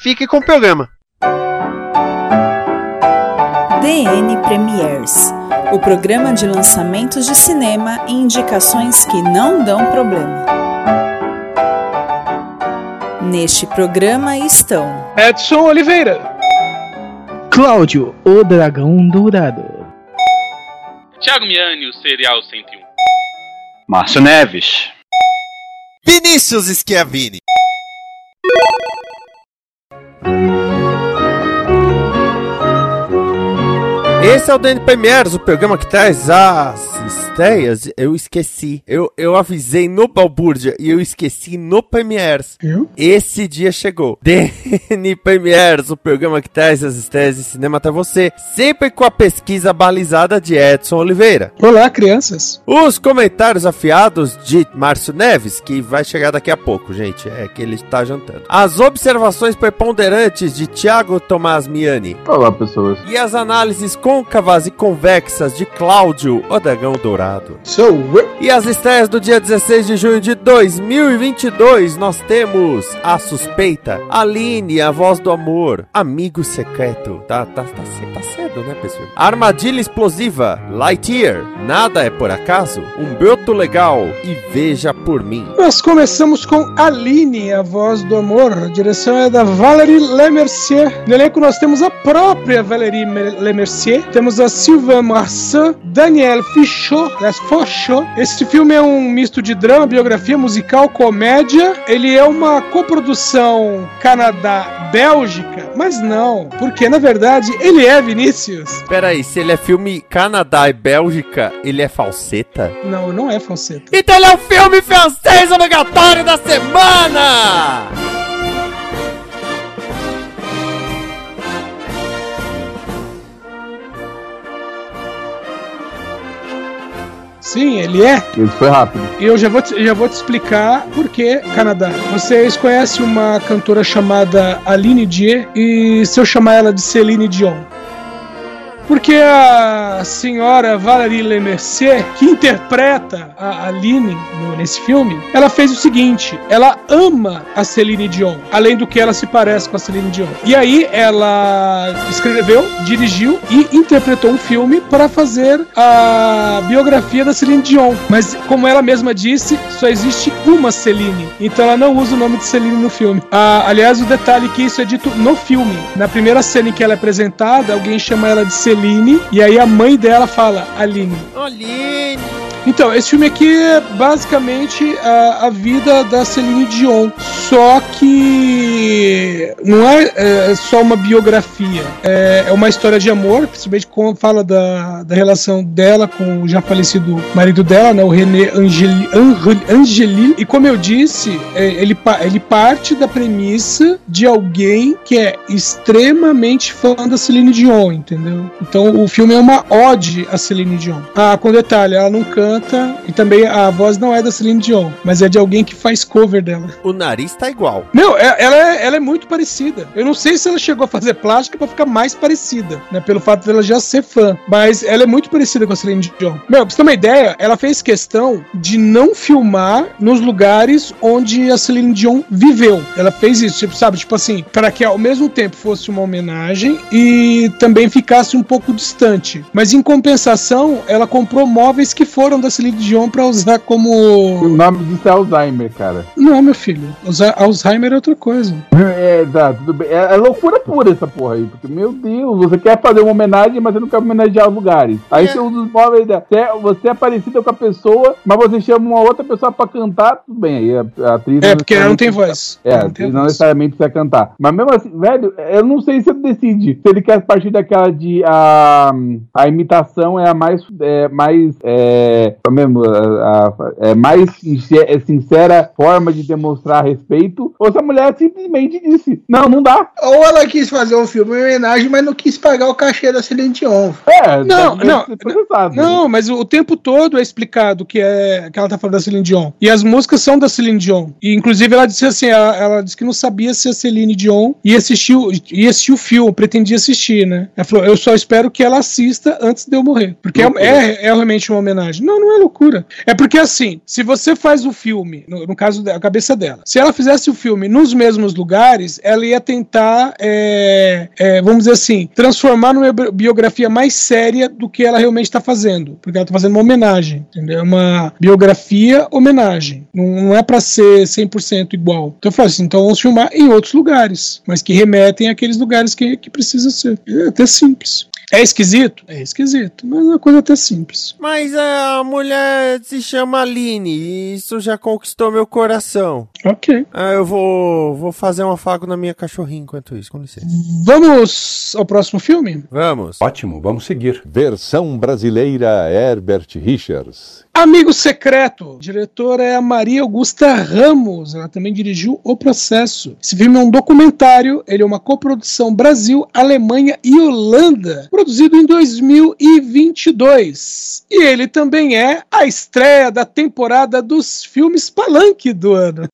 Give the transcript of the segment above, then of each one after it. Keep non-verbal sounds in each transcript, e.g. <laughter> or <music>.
fique com o programa. DN Premiers, o programa de lançamentos de cinema e indicações que não dão problema. Neste programa estão Edson Oliveira, Cláudio, o Dragão Dourado, Thiago Miani, o Serial 101. Márcio Neves. Vinícius Schiavini. Esse é o DN Premiers, o programa que traz as estreias. Eu esqueci. Eu, eu avisei no Balbúrdia e eu esqueci no Premiers. Eu? Esse dia chegou. <laughs> DN Premiers, o programa que traz as estreias de cinema até você. Sempre com a pesquisa balizada de Edson Oliveira. Olá, crianças. Os comentários afiados de Márcio Neves, que vai chegar daqui a pouco, gente. É que ele está jantando. As observações preponderantes de Thiago Tomás Miani. Olá, pessoas. E as análises côncavas e convexas de Cláudio, o Dragão Dourado. Sou. E as estreias do dia 16 de junho de 2022, nós temos A Suspeita, Aline, A Voz do Amor, Amigo Secreto, tá, tá, tá, cedo, tá cedo, né, pessoal? Armadilha Explosiva, Lightyear, Nada é Por Acaso, Um Broto Legal e Veja Por Mim. Nós começamos com Aline, a voz do amor. A direção é da Valérie Lemercier. No elenco nós temos a própria Valérie Me- Lemercier. Temos a Sylvain Marsan, Daniel Fichot, aliás, Fochot. Esse filme é um misto de drama, biografia musical, comédia. Ele é uma coprodução Canadá-Bélgica, mas não, porque na verdade ele é Vinícius. Peraí, se ele é filme Canadá e Bélgica, ele é falseta? Não, não é falseta. Então ele é o filme francês obrigatório da semana! Sim, ele é. Isso foi rápido. E eu já vou, te, já vou te explicar por que Canadá. Vocês conhecem uma cantora chamada Aline Dier e se eu chamar ela de Celine Dion? Porque a senhora Valérie Lemercier, que interpreta a Aline nesse filme, ela fez o seguinte: ela ama a Celine Dion, além do que ela se parece com a Celine Dion. E aí ela escreveu, dirigiu e interpretou um filme para fazer a biografia da Celine Dion. Mas como ela mesma disse, só existe uma Celine, então ela não usa o nome de Celine no filme. Ah, aliás, o detalhe é que isso é dito no filme. Na primeira cena em que ela é apresentada, alguém chama ela de Celine e aí a mãe dela fala Aline. Aline! Então, esse filme aqui é basicamente a, a vida da Celine Dion. Só que não é, é, só uma biografia. É, é uma história de amor, principalmente quando fala da, da relação dela com o já falecido marido dela, né, o René Angeli, Angel- Angeli. E como eu disse, é, ele, ele parte da premissa de alguém que é extremamente fã da Celine Dion, entendeu? Então o filme é uma ode a Celine Dion. Ah, com detalhe, ela não canta e também a voz não é da Celine Dion, mas é de alguém que faz cover dela. O nariz tá igual. Meu, é- ela é, ela é muito parecida. Eu não sei se ela chegou a fazer plástica pra ficar mais parecida, né? Pelo fato dela já ser fã. Mas ela é muito parecida com a Celine Dion. Meu, pra você ter uma ideia, ela fez questão de não filmar nos lugares onde a Celine Dion viveu. Ela fez isso, tipo, sabe? Tipo assim, para que ao mesmo tempo fosse uma homenagem e também ficasse um pouco distante. Mas em compensação, ela comprou móveis que foram da Celine Dion pra usar O como. nome disso é Alzheimer, cara. Não, meu filho. Alzheimer é outra coisa. <laughs> É, tá, tudo bem. É, é loucura pura essa porra aí. Porque, meu Deus, você quer fazer uma homenagem, mas você não quer homenagear os lugares. Aí você usa os móveis da. Você é, você é parecida com a pessoa, mas você chama uma outra pessoa pra cantar, tudo bem. Aí a, a atriz. É, porque ela não tem voz. É, Ela a não atriz não necessariamente precisa cantar. Mas mesmo assim, velho, eu não sei se ele decide. Se ele quer partir daquela de. A, a imitação é a mais. É, mais é, é, mesmo, a, a- é mais é sincera forma de demonstrar respeito, ou se a mulher simplesmente disse, não, não dá. Ou ela quis fazer um filme em homenagem, mas não quis pagar o cachê da Celine Dion. É, Não, não, processado. Não, mas o, tempo todo é explicado que, é, que ela tá falando da Celine Dion. E as músicas são da Celine Dion. E inclusive ela disse assim: ela, ela disse que não sabia se a Celine Dion ia assistir, ia assistir o filme, pretendia assistir, né? Ela falou: eu só espero que ela assista antes de eu morrer. Porque é, é, é realmente uma homenagem. Não, não é loucura. É porque assim, se você faz o filme, no, no caso da cabeça dela, se ela fizesse o filme nos mesmos lugares, ela ia tentar, é, é, vamos dizer assim, transformar numa bi- biografia mais séria do que ela realmente está fazendo. Porque ela está fazendo uma homenagem, entendeu? É uma biografia homenagem. Não, não é para ser 100% igual. Então eu falo assim, então vamos filmar em outros lugares, mas que remetem àqueles lugares que, que precisa ser. É até simples. É esquisito? É esquisito, mas é uma coisa até simples. Mas a mulher se chama Aline e isso já conquistou meu coração. Ok. Ah, eu vou, vou fazer um afago na minha cachorrinha enquanto isso, com licença. Vamos ao próximo filme? Vamos. Ótimo, vamos seguir. Versão brasileira Herbert Richards. Amigo Secreto. A diretora é a Maria Augusta Ramos. Ela também dirigiu O Processo. Esse filme é um documentário. Ele é uma coprodução Brasil, Alemanha e Holanda. Produzido em 2022. E ele também é a estreia da temporada dos filmes Palanque do ano.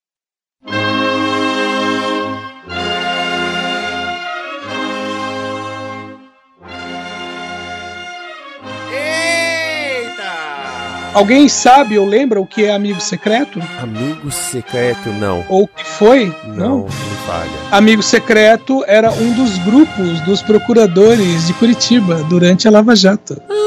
Alguém sabe ou lembra o que é Amigo Secreto? Amigo secreto, não. Ou o que foi? Não, não falha. Amigo Secreto era um dos grupos dos procuradores de Curitiba durante a Lava Jato. Ah,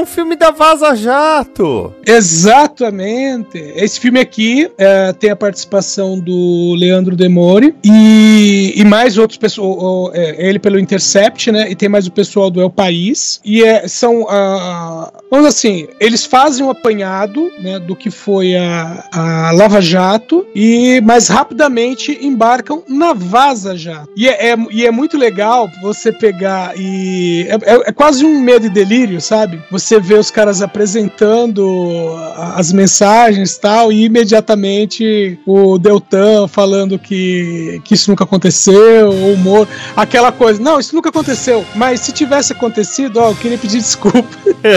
um filme da Vaza Jato. Exatamente. Esse filme aqui é, tem a participação do Leandro Demore e, e mais outros pessoas. ele pelo Intercept, né? E tem mais o pessoal do El País. E é, são. ah, vamos assim, eles fazem um apanhado né, do que foi a, a Lava Jato e mais rapidamente embarcam na Vaza Jato. E é, é- e é muito legal você pegar e. É, é- é quase um medo e delírio, sabe? Você vê os caras apresentando as mensagens e tal, e imediatamente o Deltan falando que, que isso nunca aconteceu, o humor, aquela coisa. Não, isso nunca aconteceu, mas se tivesse acontecido, ó, eu queria pedir <laughs> desculpa. <laughs>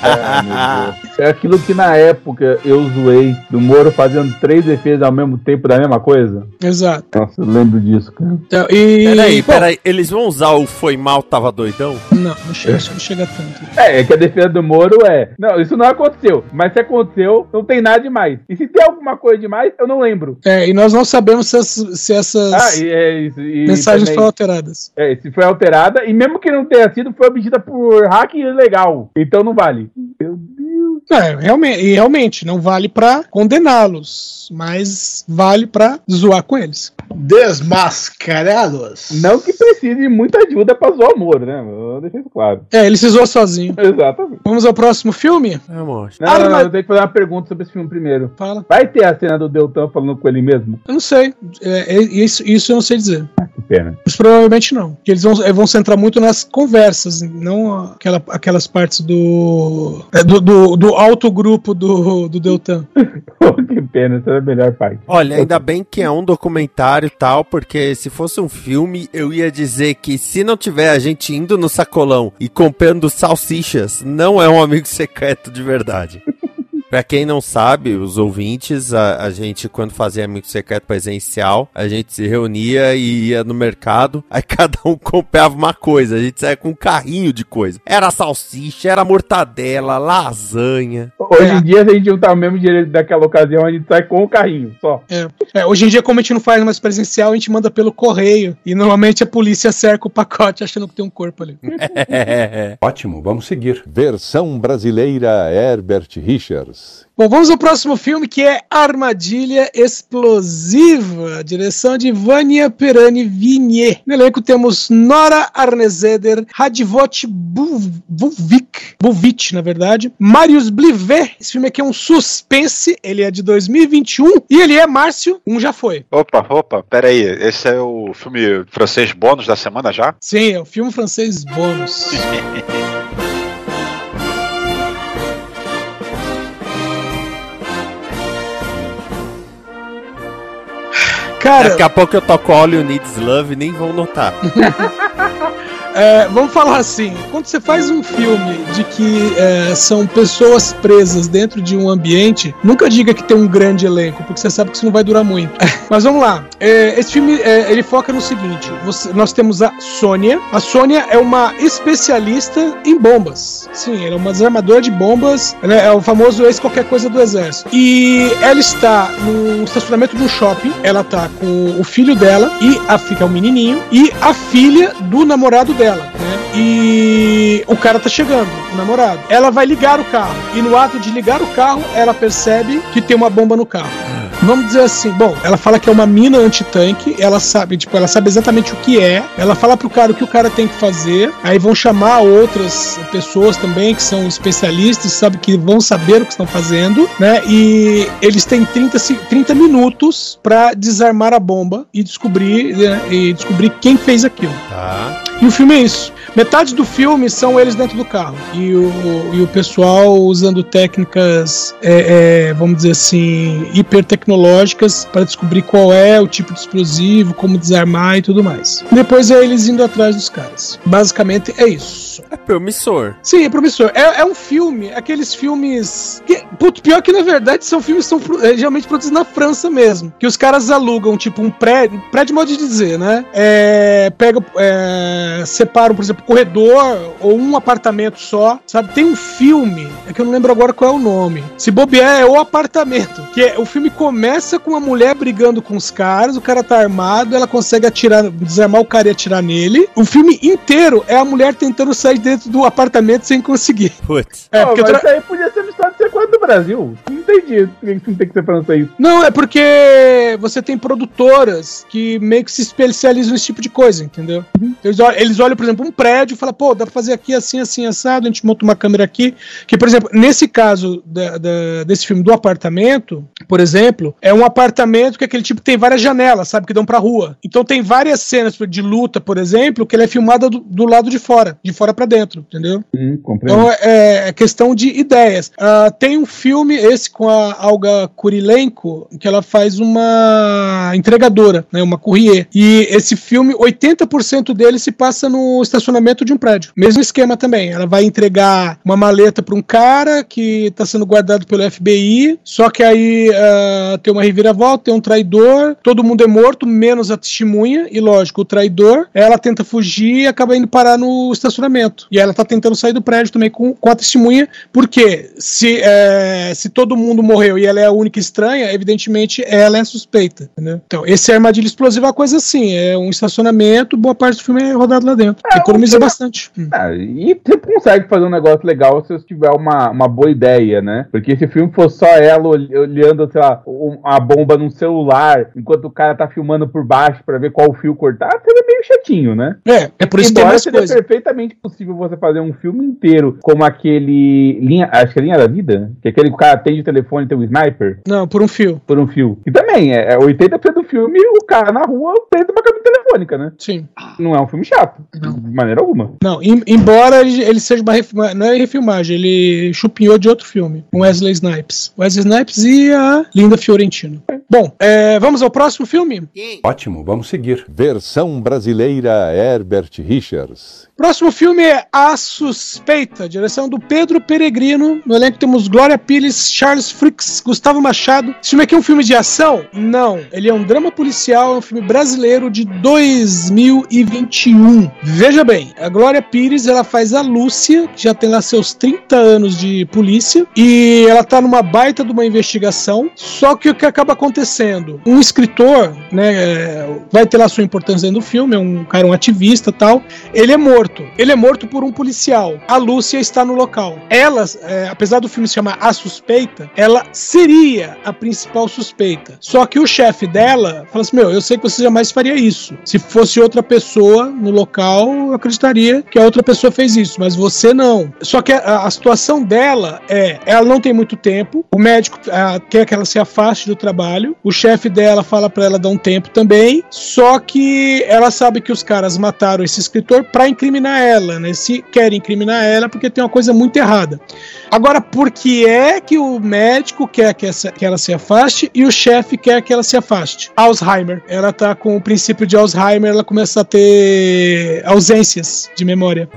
É, meu Deus. É aquilo que na época eu zoei do Moro fazendo três defesas ao mesmo tempo da mesma coisa. Exato. Nossa, eu lembro disso, cara. Então, e, Peraí, bom, peraí. Eles vão usar o foi mal, tava doidão? Não, não chega, não chega tanto. É, é que a defesa do Moro é. Não, isso não aconteceu. Mas se aconteceu, não tem nada demais. E se tem alguma coisa demais, eu não lembro. É, e nós não sabemos se, as- se essas Ah, e, é. E mensagens também- foram alteradas. É, se foi alterada, e mesmo que não tenha sido, foi obtida por hack ilegal. Então não vale. Deus. É, realmente, e realmente, não vale pra condená-los, mas vale pra zoar com eles. Desmascarados. Não que precise de muita ajuda pra zoar o Moro, né? Eu deixei isso claro. É, ele se zoou sozinho. Exatamente. Vamos ao próximo filme? Vamos. Não, não, não, eu tenho que fazer uma pergunta sobre esse filme primeiro. Fala. Vai ter a cena do Deltan falando com ele mesmo? Eu não sei. É, é- isso, isso eu não sei dizer. Pena. Mas provavelmente não. Porque eles vão, eh, vão centrar muito nas conversas, não aquela, aquelas partes do. é, do, do, do alto grupo do, do Deltan. <laughs> que pena, essa é a melhor parte. Olha, ainda bem que é um documentário e tal, porque se fosse um filme, eu ia dizer que se não tiver a gente indo no sacolão e comprando salsichas, não é um amigo secreto de verdade. <laughs> Pra quem não sabe, os ouvintes, a, a gente, quando fazia amigo secreto presencial, a gente se reunia e ia no mercado, <laughs> aí cada um comprava uma coisa, a gente saía com um carrinho de coisa. Era salsicha, era mortadela, lasanha. Hoje em dia, se a gente juntar o mesmo dinheiro daquela ocasião, a gente sai com o carrinho, só. É. É, hoje em dia, como a gente não faz mais presencial, a gente manda pelo correio. E normalmente a polícia cerca o pacote achando que tem um corpo ali. <laughs> Ótimo, vamos seguir. Versão brasileira Herbert Richards. Bom, vamos ao próximo filme que é Armadilha Explosiva, direção de Vânia Perani Vignier. No elenco temos Nora Arnezeder, Radivot Buvik, Buvik, na verdade, Marius Blivet. Esse filme aqui é um suspense, ele é de 2021 e ele é, Márcio, um já foi. Opa, opa, pera aí. Esse é o filme francês bônus da semana já? Sim, é o filme francês bônus. <laughs> Cara, Daqui a pouco eu toco All You Needs Love e nem vão notar. <laughs> É, vamos falar assim, quando você faz um filme de que é, são pessoas presas dentro de um ambiente, nunca diga que tem um grande elenco, porque você sabe que isso não vai durar muito. <laughs> Mas vamos lá, é, esse filme é, ele foca no seguinte: você- nós temos a Sônia. A Sônia é uma especialista em bombas. Sim, ela é uma desarmadora de bombas, né, é o famoso ex qualquer coisa do exército. E ela está no estacionamento de um shopping. Ela tá com o filho dela e a fica o menininho e a filha do namorado dela, né? E o cara tá chegando, o namorado. Ela vai ligar o carro e no ato de ligar o carro, ela percebe que tem uma bomba no carro. Vamos dizer assim, bom, ela fala que é uma mina antitanque, ela sabe, tipo, ela sabe exatamente o que é, ela fala pro cara o que o cara tem que fazer, aí vão chamar outras pessoas também que são especialistas, sabe, que vão saber o que estão fazendo, né, e eles têm 30, se- 30 minutos pra desarmar a bomba e descobrir, né, e descobrir quem fez aquilo. Tá. E o filme é isso. Metade do filme são eles dentro do carro. E o, e o pessoal usando técnicas, é, é, vamos dizer assim, hipertecnológicas para descobrir qual é o tipo de explosivo, como desarmar e tudo mais. Depois é eles indo atrás dos caras. Basicamente é isso. É promissor. Sim, é promissor. É, é um filme, aqueles filmes. Que, putz, pior que na verdade são filmes que são é, geralmente produzidos na França mesmo. Que os caras alugam, tipo, um prédio. Prédio modo de dizer, né? É, pega, é, separam, por exemplo, corredor ou um apartamento só. Sabe? Tem um filme, é que eu não lembro agora qual é o nome. Se bobear, é o apartamento. Que é, o filme começa com uma mulher brigando com os caras, o cara tá armado, ela consegue atirar, desarmar o cara e atirar nele. O filme inteiro é a mulher tentando sair dentro do apartamento sem conseguir. Putz. É, Pô, porque mas tra- aí podia ser história de sequência do Brasil. Não entendi por que tem que ser francês. Não, é porque você tem produtoras que meio que se especializam nesse tipo de coisa, entendeu? Eles olham, eles olham, por exemplo, um prédio e falam, pô, dá pra fazer aqui assim, assim, assado, a gente monta uma câmera aqui. Que, por exemplo, nesse caso da- da- desse filme do apartamento, por exemplo, é um apartamento que aquele tipo tem várias janelas, sabe, que dão pra rua. Então tem várias cenas de luta, por exemplo, que ele é filmada do, do lado de fora, de fora pra dentro, entendeu? Hum. Então é, é questão de ideias. Ah, tem um filme, esse com a Alga Kurilenko, que ela faz uma entregadora, né, uma courrier. E esse filme, 80% dele se passa no estacionamento de um prédio. Mesmo esquema também. Ela vai entregar uma maleta para um cara que está sendo guardado pelo FBI, só que aí ah, tem uma reviravolta, tem um traidor, todo mundo é morto, menos a testemunha, e lógico, o traidor, ela tenta fugir e acaba indo parar no estacionamento. E ela tá tentando sair do prédio também com, com a testemunha, porque se, é, se todo mundo morreu e ela é a única estranha, evidentemente ela é suspeita. Entendeu? Então, esse armadilha explosiva é uma coisa assim: é um estacionamento, boa parte do filme é rodado lá dentro. Economiza um- bastante. Hum. Ah, e você consegue fazer um negócio legal se você tiver uma, uma boa ideia, né? Porque se o filme for só ela ol- olhando, sei lá, a bomba num celular, enquanto o cara tá filmando por baixo pra ver qual fio cortar, seria meio chatinho, né? É, é por isso que tem Embora mais seria coisa. perfeitamente possível você fazer um filme inteiro como aquele. Linha, acho que é Linha da Vida? Que é aquele que o cara atende o telefone e tem um sniper Não, por um fio. por um fio. E também, é, é 80% do filme o cara na rua preso de uma cabine telefônica, né? Sim. Não é um filme chato, de maneira alguma. Não, em- embora ele, ele seja uma não é refilmagem, ele chupinhou de outro filme, com Wesley Snipes. Wesley Snipes e a Linda Fiorentino. Bom, é, vamos ao próximo filme? Ótimo, vamos seguir. Versão brasileira Herbert Richards. Próximo filme é A Suspeita, direção do Pedro Peregrino. No elenco temos Glória Pires, Charles Fricks, Gustavo Machado. Esse filme aqui é um filme de ação? Não. Ele é um drama policial, é um filme brasileiro de 2021. Veja bem, a Glória Pires, ela faz a Lúcia, que já tem lá seus 30 anos de polícia, e ela tá numa baita de uma investigação. Só que o que acaba acontecendo? Um escritor, né, é, vai ter lá sua importância do filme, é um cara, um ativista tal. Ele é morto. Ele é morto por um policial. A Lúcia está no local. Ela, é, apesar do filme se chamar A Suspeita, ela seria a principal suspeita. Só que o chefe dela fala assim: Meu, eu sei que você jamais faria isso. Se fosse outra pessoa no local, eu acreditaria que a outra pessoa fez isso, mas você não. Só que a, a situação dela é: ela não tem muito tempo, o médico ah, quer que ela se afaste do trabalho. O chefe dela fala pra ela dar um tempo também. Só que ela sabe que os caras mataram esse escritor pra incriminar ela, né? Se querem incriminar ela porque tem uma coisa muito errada. Agora, por que é que o médico quer que, essa- que ela se afaste e o chefe quer que ela se afaste? Alzheimer. Ela tá com o princípio de Alzheimer, ela começa a ter ausências de memória.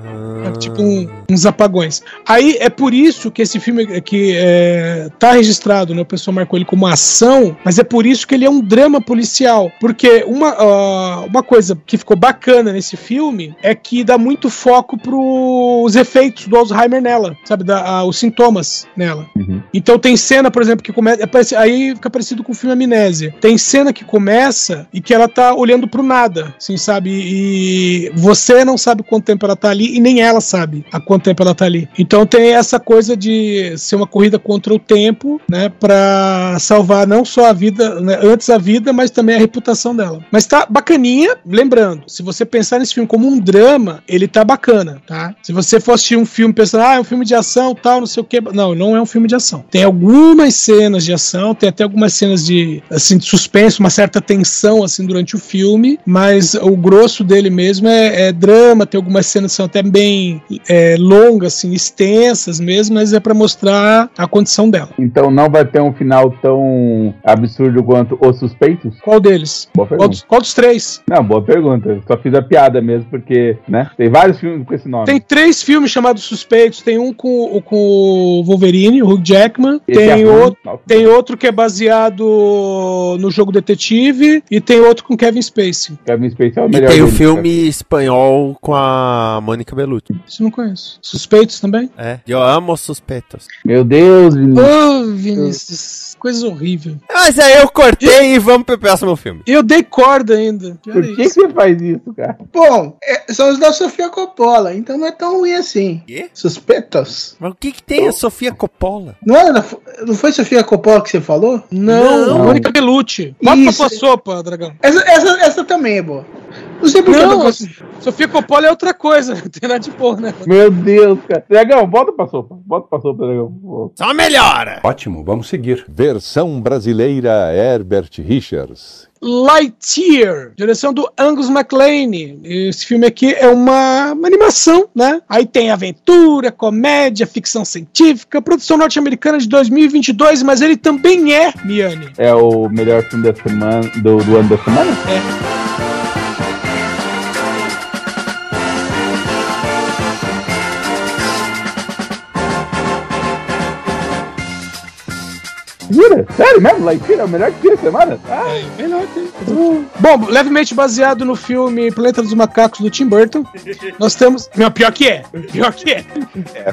É tipo um- uns apagões. Aí é por isso que esse filme que é, tá registrado, né? O pessoal marcou ele como ação, mas é por isso que ele é um drama policial. Porque uma, ah, uma coisa que ficou bacana nesse filme é que dá muito foco pros efeitos do Alzheimer nela, sabe? Da, ah, os sintomas nela. Então tem cena, por exemplo, que começa. é Aí fica parecido com o filme Amnésia. Tem cena que começa e que ela tá olhando pro nada, assim, sabe? E você não sabe quanto tempo ela tá ali e nem ela sabe há quanto tempo ela tá ali. Então tem essa coisa de ser uma corrida contra o tempo, né? Pra salvar não só a vida, né, antes a vida, mas também a reputação dela. Mas tá bacaninha, lembrando, se você pensar nesse filme como um drama, ele tá bacana, tá? Se você for assistir um filme pensando, ah, é um filme de ação, tal, não sei o que. Não, não é um filme de ação. Tem algumas cenas de ação, tem até algumas cenas de, assim, de suspense, uma certa tensão, assim, durante o filme, mas o grosso dele mesmo é, é drama, tem algumas cenas que são até bem é, longas, assim, extensas mesmo, mas é pra mostrar a condição dela. Então não vai ter um final tão absurdo quanto Os Suspeitos? Qual deles? Boa Qual pergunta. dos, qual dos três? Não, boa pergunta. Só fiz a piada mesmo, porque, né? Tem vários filmes com esse nome. Tem três filmes chamados Suspeitos. Tem um com, o- com o Wolverine, o Hugh Jackman. Esse é tem, ruim. outro, tem outro que é baseado no jogo Detetive. E tem outro com Kevin Spacey. Kevin Spacey é o E melhor tem o filme espanhol com a Mônica Bellucci. Isso eu não conheço. Suspeitos também? É. Eu amo os suspeitos. cara. Meu Deus, Vinícius. Ô, Vinícius. Coisa horrível. Mas aí eu cortei e vamos pro próximo filme. Eu dei corda ainda. Por que, que você faz isso, cara? Bom, é- são os da Sofia Coppola, então não é tão ruim assim. Quê? Suspeitos. Mas o que que tem a Sofia Coppola? Não, era, não foi Sofia Coppola que você falou? Não, Não. Mônica Bellucci. Bota Isso. pra sopa, dragão. Essa, essa, essa também é boa. Não sei não Não. Sofia Coppola é outra coisa. <laughs> Não tem nada de boa, né? Meu Deus, cara. Dragão, volta pra sopa. Volta pra sopa, Dragão. Só melhora! Ótimo, vamos seguir. Versão brasileira Herbert Richards. Lightyear, direção do Angus MacLane. Esse filme aqui é uma, uma animação, né? Aí tem aventura, comédia, ficção científica, produção norte-americana de 2022, mas ele também é, Miane. É o melhor filme da semana, do, do ano da semana? É. Jura? Sério mesmo? Lightyear é o melhor que da semana? Ah, É, melhor que Bom, levemente baseado no filme Planeta dos Macacos do Tim Burton. Nós temos. Não, pior que é. Pior que é.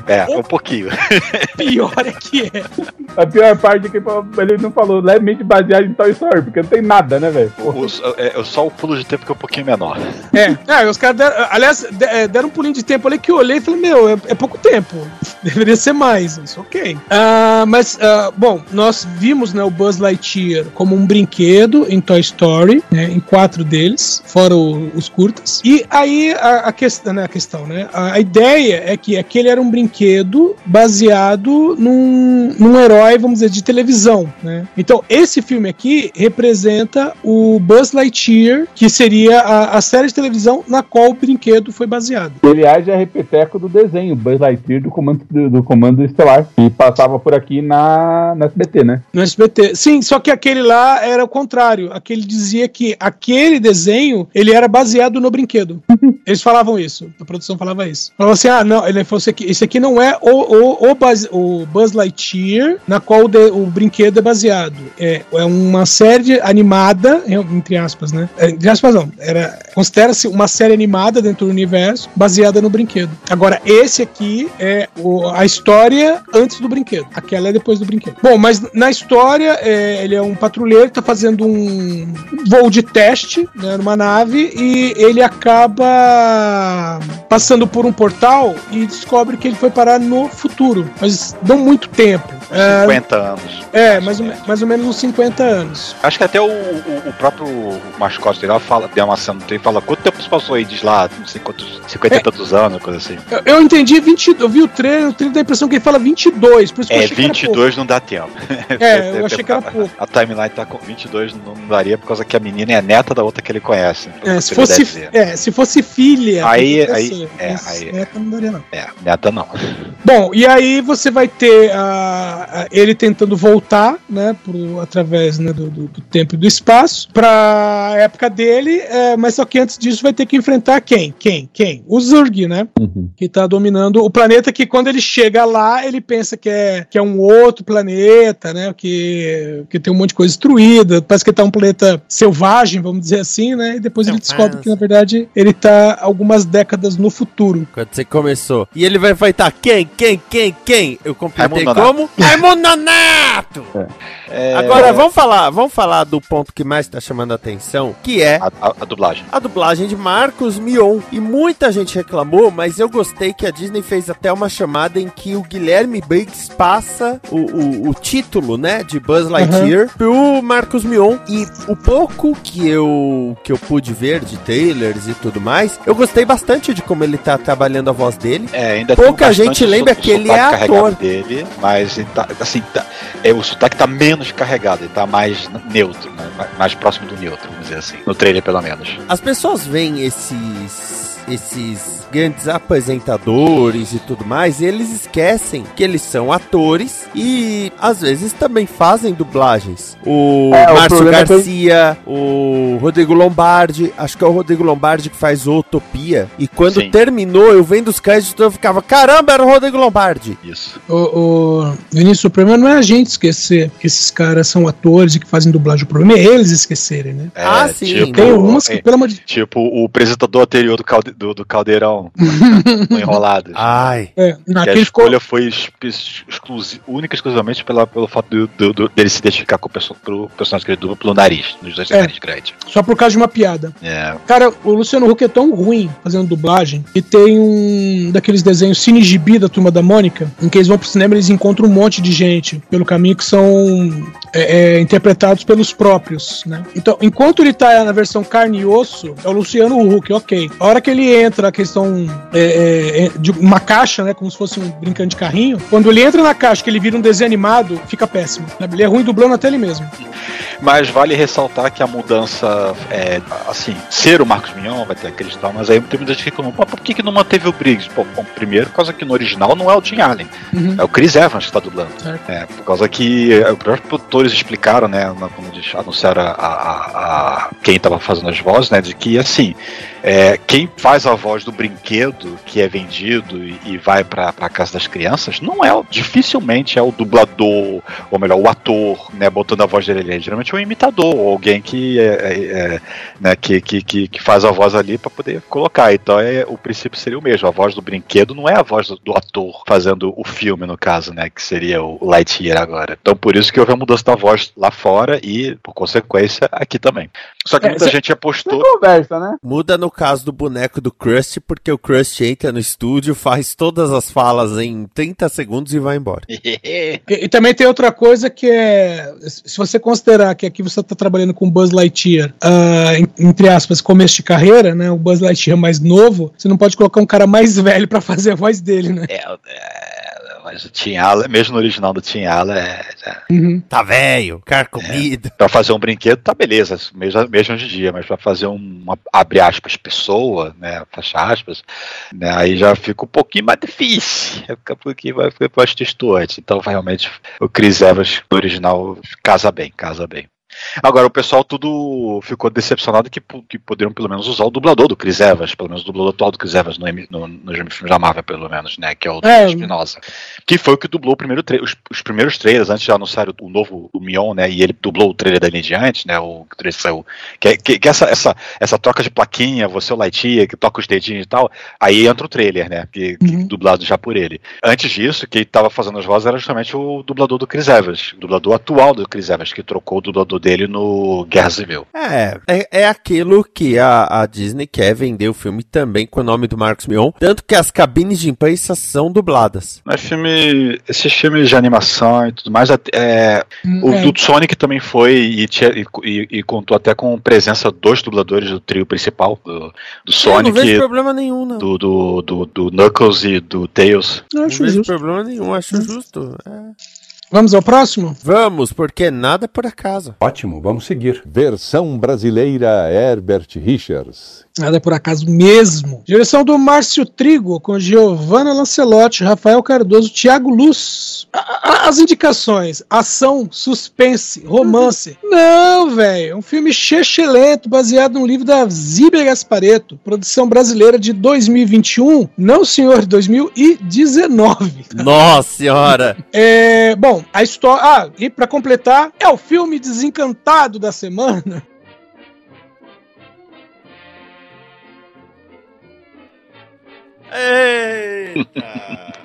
É, é, um pouquinho. <laughs> Pior é que é. a pior parte é que ele não falou levemente baseado em Toy Story, porque não tem nada, né, velho? É, é só o pulo de tempo que é um pouquinho menor. É, é os caras deram. Aliás, é, deram um pulinho de tempo ali que eu olhei e falei, meu, é, é pouco tempo. <laughs> Deveria ser mais. Isso ok. Ah, mas, ah, bom, nós vimos né, o Buzz Lightyear como um brinquedo em Toy Story, né, em quatro deles, fora o- os curtas. E aí a, a questão, né, a questão, né? A, a ideia é que aquele era um brinquedo baseado num, num herói, vamos dizer, de televisão, né? Então, esse filme aqui representa o Buzz Lightyear, que seria a, a série de televisão na qual o brinquedo foi baseado. Ele age a repeteco do desenho, Buzz Lightyear do comando, do, do comando estelar. E passava por aqui na, na SBT, né? No SBT. Sim, só que aquele lá era o contrário. Aquele dizia que aquele desenho ele era baseado no brinquedo. <laughs> Eles falavam isso. A produção falava isso. Falava assim: ah, não, ele falou assim, esse aqui não é o, o, o, base- o Buzz Lightyear na qual o, de- o brinquedo é baseado. É, é uma série animada, entre aspas, né? É, Entre aspas, não. Era, considera-se uma série animada dentro do universo baseada no brinquedo. Agora, esse aqui é o- a história antes do brinquedo. Aquela é depois do brinquedo. Bom, mas na história, é, ele é um patrulheiro, tá fazendo um voo de teste né, numa nave e ele acaba passando por um portal e descobre que ele foi parar no futuro. Mas não muito tempo. É, 50 anos. é, mais ou, mais ou menos uns 50 anos. Acho que até o, o, o próprio mascote dele fala, tem uma cena dele fala quanto tempo se passou aí, diz lá, não sei quantos, 50 e tantos anos, coisa assim. Eu, eu entendi 20, eu vi o trailer, o trailer dá a impressão que ele fala 22, por isso que eu É, pouco. 22 não dá tempo. <laughs> <laughs> É, eu achei que era a, pouco. A timeline tá com 22, não daria por causa que a menina é neta da outra que ele conhece. É, se fosse, é, se fosse filha. Aí, aí, é, aí- neta não daria, não. É, neta não. Bom, e aí você vai ter ele tentando voltar, né, pro, através né, do, do- do tempo e do espaço, pra época dele, é, mas só que antes disso vai ter que enfrentar quem? Quem? Quem? O Zurg, né? Que tá dominando o planeta que quando ele chega lá, ele pensa que é, que é um outro planeta, né? Que, que tem um monte de coisa destruída, parece que tá um planeta selvagem, vamos dizer assim, né? E depois ele descobre que, na verdade, ele tá algumas décadas no futuro. Quando você começou. E ele vai fightar quem, quem, quem, quem? Eu completei como? Raimundo Nonato! É, Agora, vamos falar, vamos falar do ponto que mais tá chamando a atenção, que é a, a- a dublagem. a dublagem de Marcos Mion. E muita gente reclamou, mas eu gostei que a Disney fez até uma chamada em que o Guilherme Briggs passa o, o, o título, né, de Buzz Lightyear pro Marcos Mion. E o pouco que eu, que eu pude ver de trailers e tudo mais, eu gostei bastante de como ele tá trabalhando a voz dele. É, ainda Pouca tem gente lembra que ele é carregado ator. dele, mas ele tá, assim, tá, é, o sotaque tá menos carregado, ele tá mais neutro, né, mais- mais próximo do neutro, vamos dizer assim, no trailer pelo menos. As pessoas veem esses esses grandes apresentadores e tudo mais, eles esquecem que eles são atores e às vezes também fazem dublagens. O É, Márcio é que- Garcia, o Rodrigo Lombardi, acho que é o Rodrigo Lombardi que faz Utopia. E quando Sim. terminou, eu vendo os créditos, eu ficava, caramba, era o Rodrigo Lombardi. Isso. O, o Vinícius, o problema não é a gente esquecer que esses caras são atores e que fazem dublagem. O problema é eles esquecerem, né? É, Ah, sim. Tipo, Tem umas que, é, pelo amor de tipo o apresentador anterior do, calde, do, do Caldeirão, <laughs> no Enrolados. Ai. É, a escolha foi ex- ex- exclusi- única e exclusivamente pela, pelo fato do, do- do- dele se identificar com o perso pro personagem que ele dubla pelo nariz, nos dois É. nariz grandes. Só por causa de uma piada. É. Cara, o Luciano Huck é tão ruim fazendo dublagem que tem um daqueles desenhos Cine Gibi da Turma da Mônica, em que eles vão pro cinema e eles encontram um monte de gente pelo caminho que são é, é, interpretados pelos próprios, né? Então, enquanto ele tá na versão carne e osso, é o Luciano Huck, ok. A hora que ele entra a questão é, é, é, de uma caixa, né, como se fosse um brincando de carrinho, quando ele entra na caixa que ele vira um desenho animado, fica péssimo. Ele é ruim dublando até ele mesmo. Mas vale ressaltar que a mudança é, assim, ser o Marcos Mion vai ter aqueles traumas aí, tem muita gente que reclamou, "Pô, por que, que não manteve o Briggs? Pô, bom, primeiro, por causa que no original não é o Tim Allen, Uhum. é o Chris Evans que tá dublando. Certo. É, por causa que é, os próprios produtores explicaram, né, quando anunciaram a, a- a- quem tava fazendo as vozes, né, de que, assim, é, quem faz a voz do brinquedo que é vendido e, e vai pra, pra casa das crianças, não é, o- dificilmente é o dublador, ou melhor, o ator, né, botando a voz dele ali. Geralmente é um imitador, ou alguém que, é, é, é, né, que, que, que, que faz a voz ali pra poder colocar. Então é, o princípio seria o mesmo. A voz do brinquedo não é a voz do, do ator fazendo o filme, no caso, né, que seria o Lightyear agora. Então por isso que houve a mudança da voz lá fora e, por consequência, aqui também. Só que É, muita gente apostou. Conversa, né? Muda no caso do boneco do Krusty, porque o Krusty entra no estúdio, faz todas as falas em 30 segundos e vai embora. <laughs> E, e também tem outra coisa que é. Se você considerar que aqui você está trabalhando com Buzz Lightyear, en- entre aspas, começo de carreira, né? O Buzz Lightyear mais novo, você não pode colocar um cara mais velho para fazer a voz dele, né? É, é, mas o Tim Allen, mesmo no original do Tim Allen, é, é, Uhum. Tá velho, carcomido. Pra fazer um brinquedo tá beleza, mesmo, mesmo hoje em dia, mas pra fazer um, uma, abre aspas, pessoa, né, fecha aspas, né, aí já fica um pouquinho mais difícil, <laughs> fica um pouquinho mais, mais testuante. Então, realmente, o Chris Evans, no original, casa bem, casa bem. Agora, o pessoal tudo ficou decepcionado que, que poderiam pelo menos usar o dublador do Chris Evans, pelo menos o dublador atual do Chris Evans no, no, nos filmes da Marvel, pelo menos, né? Que é o É. Espinosa. Que foi o que dublou o primeiro os, os primeiros trailers, antes de anunciar o, novo o Mion, né? E ele dublou o trailer dali em diante, né? O trailer que saiu. Que, que, que essa, essa, essa troca de plaquinha, você é o Lightyear, que toca os dedinhos e tal, aí entra o trailer, né? Que, que Uhum. dublado já por ele. Antes disso, quem estava fazendo as vozes era justamente o dublador do Chris Evans, o dublador atual do Chris Evans, que trocou o dublador dele no Guerra Civil. É, é, é aquilo que a, a Disney quer vender o filme também com o nome do Marcos Mion, tanto que as cabines de imprensa são dubladas. Mas filme, esses filmes de animação e tudo mais, é, o É. do Sonic também foi e, tinha- e- e- e contou até com presença dos dubladores do trio principal do, do Eu não Sonic, vejo problema nenhum, não. do, do, do, do Knuckles e do Tails. Eu Não acho vejo justo. problema nenhum, acho justo. É. Vamos ao próximo? Vamos, porque nada é por acaso. Ótimo, vamos seguir. Versão brasileira Herbert Richards. Nada é por acaso mesmo. Direção do Márcio Trigo, com Giovanna Lancelotti, Rafael Cardoso, Thiago Luz. A- a- As indicações: ação, suspense, romance. Não, velho. Um filme chechelento, baseado num livro da Zíbia Gaspareto, produção brasileira de 2021. Não, senhor, 2019. Nossa senhora! É, bom, a história. Ah, e pra completar, é o filme desencantado da semana. <laughs> <laughs>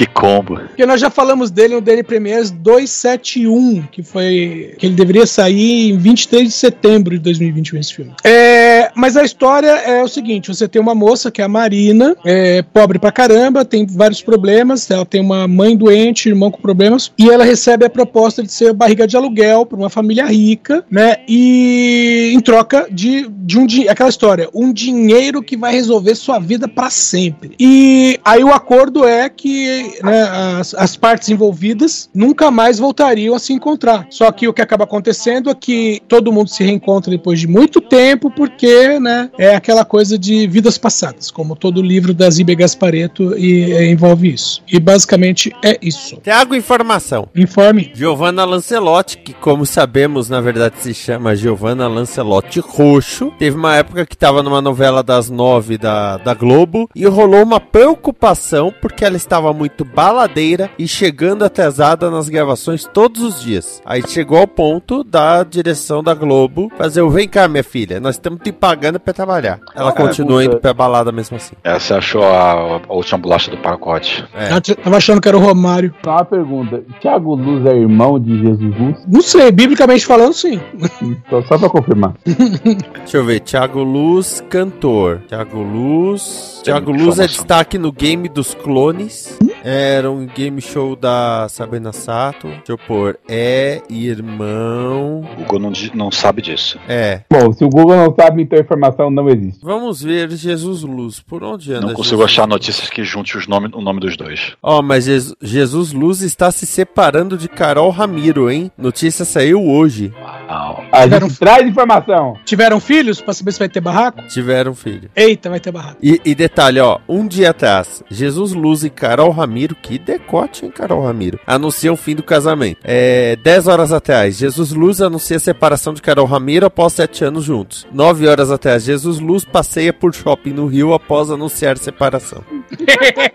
Que combo. Porque nós já falamos dele no Daily Premiers 271, que foi. que ele deveria sair em 23 de setembro de 2021 esse filme. É, mas a história é o seguinte: você tem uma moça que é a Marina, é, pobre pra caramba, tem vários problemas, ela tem uma mãe doente, irmão com problemas, e ela recebe a proposta de ser barriga de aluguel pra uma família rica, né? E em troca de, de um. Aquela história, um dinheiro que vai resolver sua vida pra sempre. E aí o acordo é que né, as, as partes envolvidas nunca mais voltariam a se encontrar. Só que o que acaba acontecendo é que todo mundo se reencontra depois de muito tempo, porque né, é aquela coisa de vidas passadas, como todo livro da Zíbia Gaspareto e, é, envolve isso. E basicamente é isso. Tiago, informação. Informe. Giovanna Lancelotti, que como sabemos, na verdade se chama Giovanna Lancelotti Roxo, teve uma época que estava numa novela das nove da, da Globo e rolou uma preocupação porque ela estava muito baladeira e chegando atrasada nas gravações todos os dias. Aí chegou ao ponto da direção da Globo fazer o vem cá, minha filha, nós estamos te pagando para trabalhar. Ela Ah, continua indo pra balada mesmo assim. Essa achou a, a última bolacha do pacote. É. Eu tava achando que era o Romário. Só uma pergunta: Tiago Luz é irmão de Jesus Luz? Não sei, biblicamente falando, sim. Só, só pra confirmar. <laughs> Deixa eu ver, Thiago Luz, cantor. Thiago Luz. Muita Luz é destaque no Game dos Clones. Era um game show da Sabrina Sato. Deixa eu pôr. É irmão. O Google não, não sabe disso. É. Bom, se o Google não sabe, então informação não existe. Vamos ver Jesus Luz. Por onde anda Não consigo Jesus achar Luz? notícias que junte os nome, o nome dos dois. Ó, mas Jesus, Jesus Luz está se separando de Carol Ramiro, hein? Notícia saiu hoje. A Tiveram- gente traz informação. Tiveram filhos pra saber se vai ter barraco? Tiveram filho. Eita, vai ter barraco. E, e detalhe, ó, um dia atrás, Jesus Luz e Carol Ramiro, que decote, hein, Carol Ramiro, anunciam o fim do casamento. É, 10 horas atrás, Jesus Luz anuncia a separação de Carol Ramiro após 7 anos juntos. 9 horas atrás, Jesus Luz passeia por shopping no Rio após anunciar separação. <laughs>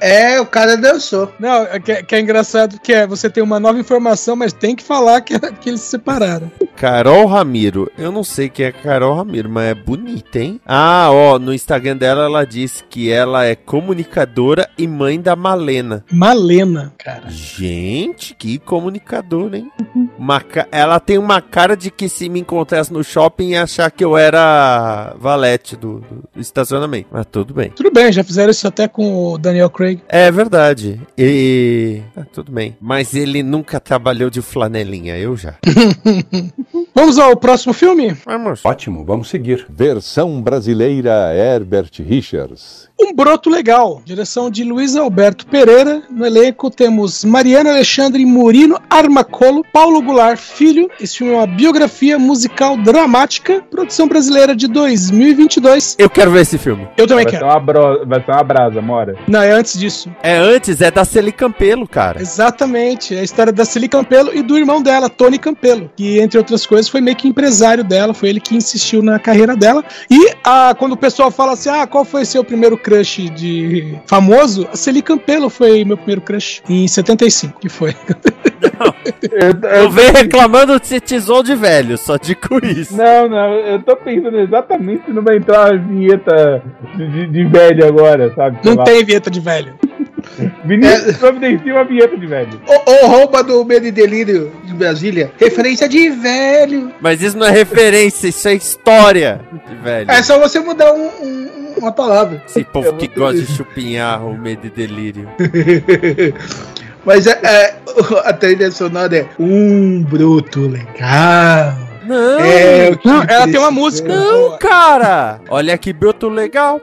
É, o cara dançou. Não, é que, que é engraçado que é, você tem uma nova informação, mas tem que falar que, que eles se separaram. Carol Ramiro, eu não sei quem é Carol Ramiro, mas é bonita, hein? Ah, ó, no Instagram dela ela diz que ela é comunicadora e mãe da Malena. Malena, cara. Gente, que comunicadora, hein? Uma ca- Ela tem uma cara de que se me encontrasse no shopping ia achar que eu era valete do, do estacionamento. Mas tudo bem. Tudo bem, já fizeram isso até com o Daniel Craig. É verdade. E. Ah, tudo bem. Mas ele nunca trabalhou de flanelinha, eu já. <laughs> <laughs> Vamos ao próximo filme? Vamos. Ótimo, vamos seguir. Versão brasileira Herbert Richards. Um Broto Legal, direção de Luiz Alberto Pereira. No elenco temos Mariana Alexandre Murino Armacolo, Paulo Goulart Filho. Esse filme é uma biografia musical dramática, produção brasileira de 2022. Eu quero ver esse filme. Eu também Vai ser, quero. uma bro... Vai ser uma brasa, mora. Não, é antes disso. É antes, é da Celi Campelo, cara. Exatamente, é a história da Celi Campelo e do irmão dela, Tony Campelo, que entre outras coisas foi meio que empresário dela, foi ele que insistiu na carreira dela. E ah, quando o pessoal fala assim, ah, qual foi seu primeiro crush de famoso? A Celi Campelo foi meu primeiro crush em 75, que foi. Eu, Eu eu- venho reclamando de tesouro de velho, só digo isso. Não, não, eu tô pensando exatamente se não vai entrar uma vinheta de, de- de velho agora, sabe? Não lá. tem vinheta de velho. Vinícius providencia uma vinheta de velho. O, o rouba do Medo e Delírio de Brasília. Referência de velho. Mas isso não é referência, isso é história de velho. É só você mudar um- um- uma palavra. Esse <laughs> povo que gosta de chupinhar o medo e delírio. <laughs> Mas é, é, <laughs> a trilha sonora é um bruto legal. Não, É, Não, ela tem uma música. Não, cara! Olha que broto legal.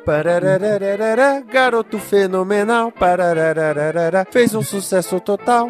Garoto fenomenal. Fez um sucesso total.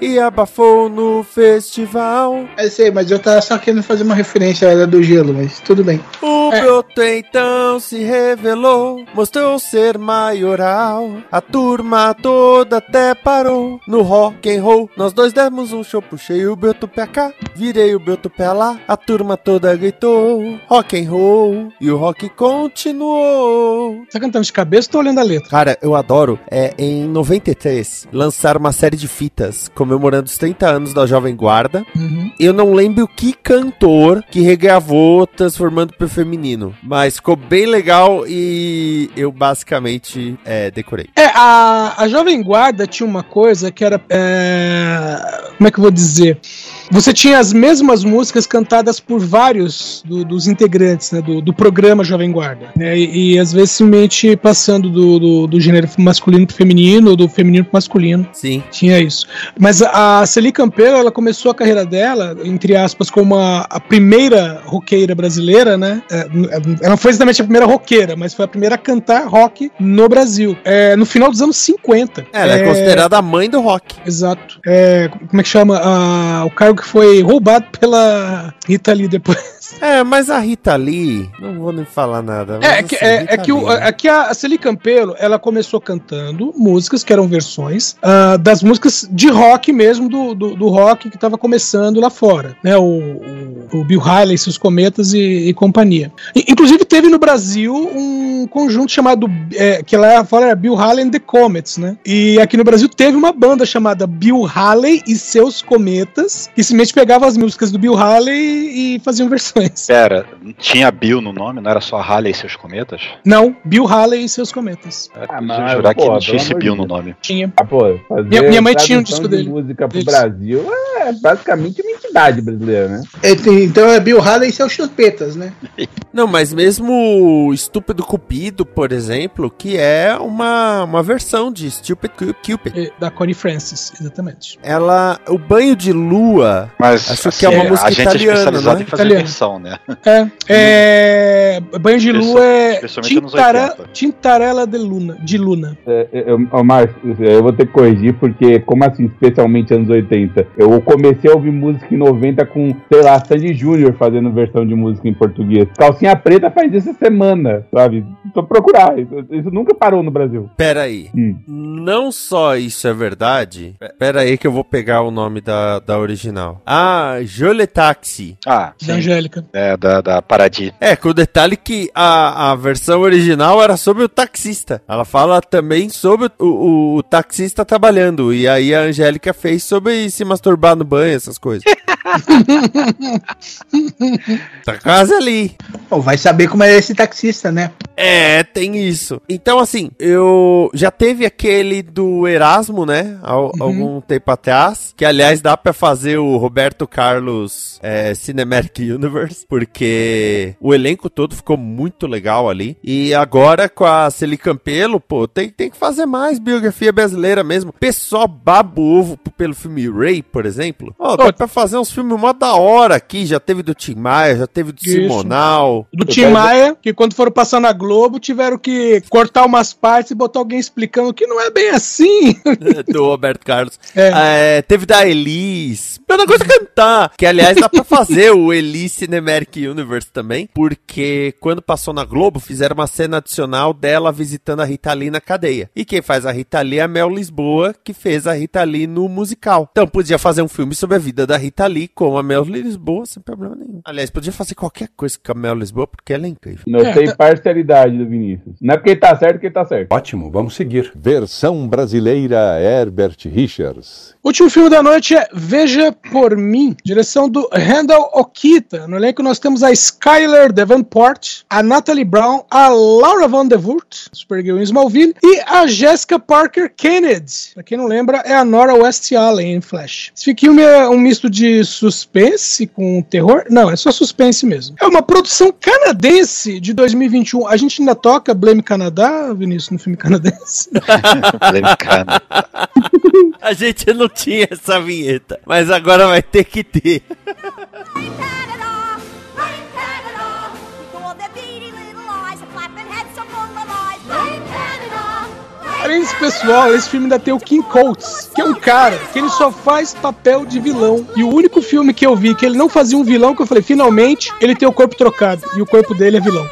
E abafou no festival. Eu sei, mas eu tava só querendo fazer uma referência à Era do Gelo, mas tudo bem. O broto então se revelou, mostrou ser maioral. A turma toda até parou. No rock and roll, nós dois demos um show, puxei o broto pra cá, virei o broto pra lá. A turma toda gritou, rock and roll, e o rock continuou. Tá cantando de cabeça ou tô olhando a letra? Cara, eu adoro. É, em 93, lançaram uma série de fitas comemorando os 30 anos da Jovem Guarda. Uhum. Eu não lembro que cantor que regravou transformando pro feminino. Mas ficou bem legal e eu basicamente é, decorei. É, a, a Jovem Guarda tinha uma coisa que era. é, como é que eu vou dizer? Você tinha as mesmas músicas cantadas por vários do- dos integrantes né, do, do programa Jovem Guarda. né, e, e às vezes simplesmente passando do, do, gênero masculino pro feminino, ou do feminino pro masculino. Sim. Tinha isso. Mas a, a Celi Campelo, ela começou a carreira dela, entre aspas, como a, a primeira roqueira brasileira, né? É, ela não foi exatamente a primeira roqueira, mas foi a primeira a cantar rock no Brasil. É, no final dos anos 50. Ela é, considerada a mãe do rock. Exato. É, como é que chama? Ah, o cargo que foi roubado pela Rita Lee depois. É, mas a Rita Lee, não vou nem falar nada. É, é que, assim, é, é que, o, é que a Celi Campelo, ela começou cantando músicas que eram versões ah, das músicas de rock mesmo, do, do, do rock que estava começando lá fora, né? O, o, o Bill Haley, seus cometas e, e companhia. E, inclusive teve no Brasil um conjunto chamado, é, que lá fora era Bill Haley and the Comets, né? E aqui no Brasil teve uma banda chamada Bill Haley e seus cometas, que simplesmente pegava as músicas do Bill Haley e faziam versões. Pera, tinha Bill no nome, não era só Halley e seus cometas? Não, Bill Haley e seus cometas. Ah, Eu mas, jurar que pô, não tinha esse Bill no nome. Tinha. Ah, pô, fazer Minha- minha mãe tinha um disco de dele. música pro Deles. Brasil é basicamente uma entidade brasileira, né? É, tem- Então é Bill Haley e seus chupetas, né? Não, mas mesmo Estúpido Cupido, por exemplo, que é uma, uma versão de Stupid Cu- Cupid. É, Da Connie Francis, exatamente. Ela, o banho de lua, Mas Acho assim, que é uma música a gente italiana, é especializado não é? em fazer Italiana. versão, né? <laughs> É, é Banho de Lua é Tintara, 80. Tintarela de Luna, de Luna. É, eu, ô, Márcio, eu vou ter que corrigir, porque, como assim, especialmente anos 80? Eu comecei a ouvir música em 90 com, sei lá, Sandy Júnior fazendo versão de música em português. Calcinha Preta faz isso essa semana, sabe? Tô procurar. Isso, isso nunca parou no Brasil. Pera aí. Hum. Não só isso é verdade. Pe- Pera aí que eu vou pegar o nome da, da original. Ah, Jole Taxi. Ah, Da sim. É, da, da Paradis. É, com o detalhe que a, a versão original era sobre o taxista. Ela fala também sobre o, o, o taxista trabalhando. E aí a Angélica fez sobre se masturbar no banho, essas coisas. <laughs> tá quase ali. Bom, vai saber como é esse taxista, né? É, tem isso. Então, assim, eu já teve aquele do Erasmo, né? Al- Algum tempo atrás. Que, aliás, dá pra fazer o Roberto Carlos é, Cinematic Universe. Porque o elenco todo ficou muito legal ali. E agora com a Celi Campelo, pô, tem, tem que fazer mais biografia brasileira mesmo. Pessoal babo ovo pelo filme Ray, por exemplo. Ó, dá pra fazer uns filmes mó da hora aqui. Já teve do Tim Maia, já teve do Isso. Simonal. Do Tim Maia, que quando foram passar na Globo, tiveram que cortar umas partes e botar alguém explicando que não é bem assim. <laughs> do Roberto Carlos. É. É, teve da Elis. Não gosto de cantar. Que, aliás, dá pra fazer o Elis Cinematic Universe também. Porque quando passou na Globo, fizeram uma cena adicional dela visitando a Rita Lee na cadeia. E quem faz a Rita Lee é a Mel Lisboa, que fez a Rita Lee no musical. Então podia fazer um filme sobre a vida da Rita Lee com a Mel Lisboa, sem problema nenhum. Aliás, podia fazer qualquer coisa com a Mel Lisboa, porque ela é incrível. Notei parcialidade do Vinícius. Não é porque ele tá certo que ele tá certo. Ótimo, vamos seguir. Versão brasileira Herbert Richards. O último filme da noite é Veja por Mim, direção do Randall Okita. No elenco nós temos a Skyler Davenport, a Natalie Brown, a Laura Van Der Voort, Supergirl em Smallville, e a Jessica Parker Kennedy. Pra quem não lembra, é a Nora West Allen em Flash. Esse filme é um misto de suspense com terror. Não, é só suspense mesmo. É uma produção canadense de 2021. A gente ainda toca Blame Canadá, Vinícius, no filme canadense. <laughs> Lembrando. A gente não tinha essa vinheta, mas agora vai ter que ter. Além pessoal, esse filme ainda tem o King Coates, que é um cara que ele só faz papel de vilão. E o único filme que eu vi que ele não fazia um vilão, que eu falei, finalmente, ele tem o corpo trocado. E o corpo dele é vilão.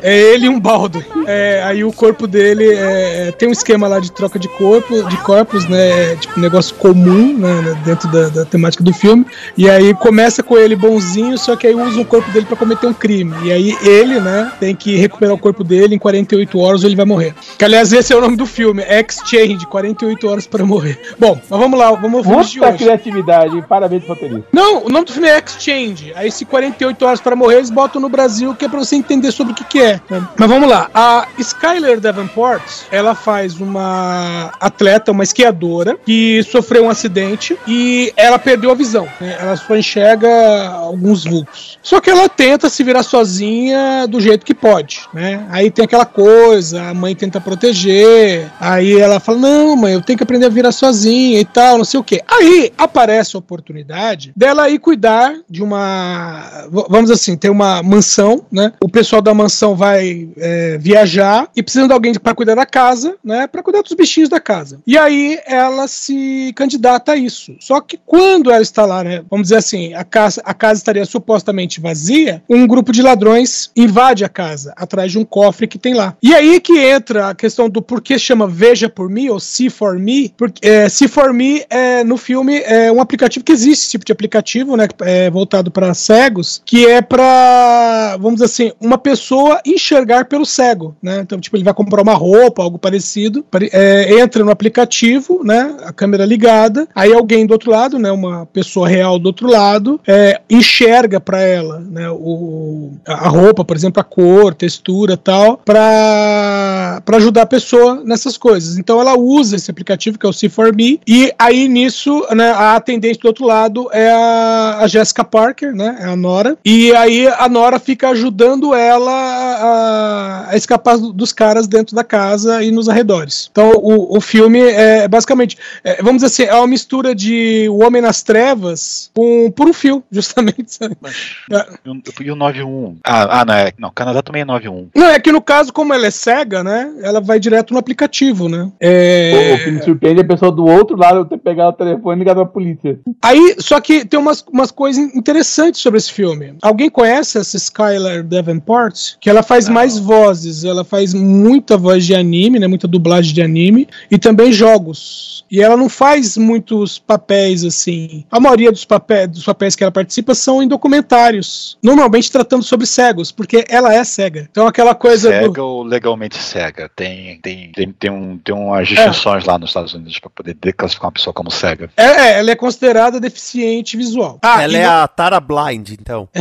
é ele e um baldo. É, aí o corpo dele é, tem um esquema lá de troca de corpo, de corpos, né? Tipo, um negócio comum né, dentro da, da temática do filme. E aí começa com ele bonzinho, só que aí usa o corpo dele para cometer um crime. E aí ele, né, tem que recuperar o corpo dele em 48 horas ou ele vai morrer. Que aliás, esse é o nome do filme, Exchange, 48 horas para morrer. Bom, mas vamos lá, vamos ao de hoje. criatividade, parabéns roteirista. Não, o nome do filme é Exchange. Aí, se 48 horas para morrer, eles botam no Brasil, que é pra você entender sobre o que, que é. né? Mas vamos lá. A Skyler Davenport, ela faz uma atleta, uma esquiadora, que sofreu um acidente e ela perdeu a visão. né? Ela só enxerga alguns vultos. Só que ela tenta se virar sozinha do jeito que pode, né? Aí tem aquela coisa, a mãe tenta proteger, aí ela fala: Não, mãe, eu tenho que aprender a virar sozinha e tal, não sei o que. Aí aparece a oportunidade dela ir cuidar de uma. Vamos assim, ter uma mansão, né? O pessoal da mansão vai é, viajar e precisa de alguém para cuidar da casa, né? Para cuidar dos bichinhos da casa. E aí ela se candidata a isso. Só que quando ela está lá, né? Vamos dizer assim, a casa, a casa estaria supostamente vazia, um grupo de ladrões invade a casa atrás de um cofre que tem lá. E aí que entra a questão do porquê chama Veja por mim ou See for Me. Porque é, See for Me é, no filme é um aplicativo que existe esse tipo de aplicativo, né? É, voltado para cegos, que é para, vamos dizer assim, uma pessoa enxergar pelo cego, né? Então, tipo, ele vai comprar uma roupa, algo parecido, pare- é, entra no aplicativo, né? A câmera ligada, aí alguém do outro lado, né? Uma pessoa real do outro lado, é, enxerga para ela, né? O, a roupa, por exemplo, a cor, textura, tal, para para ajudar a pessoa nessas coisas. Então, ela usa esse aplicativo que é o See4Me e aí nisso, né? A atendente do outro lado é a, a Jessica Parker, né? É a Nora. E aí a Nora fica ajudando ela a, a escapar do- dos caras dentro da casa e nos arredores. Então o, o filme é basicamente, é, vamos dizer assim, é uma mistura de O Homem nas Trevas com por um fio, <laughs> justamente. sabe? É. E o- E o 91? Ah, ah não, é, não, Canadá também é 91. Não, é que no caso, como ela é cega, né? Ela vai direto no aplicativo, né? É... O, que me surpreende é a pessoa do outro lado ter pegado o telefone e ligado pra polícia. Aí, só que tem umas, umas coisas interessantes sobre esse filme. Alguém conhece essa Skylar Davenport? Que ela faz mais vozes, ela faz muita voz de anime, né? Muita dublagem de anime e também jogos. E ela não faz muitos papéis assim. A maioria dos, papéis, dos papéis que ela participa são em documentários, normalmente tratando sobre cegos, porque ela é cega. Então aquela coisa Cega do ou legalmente cega? Tem, tem, tem, tem, um, tem umas distinções lá nos Estados Unidos pra poder declassificar uma pessoa como cega. é, é, ela é considerada deficiente visual. Ah, Ela e é no- a Tara Blind, então. <laughs>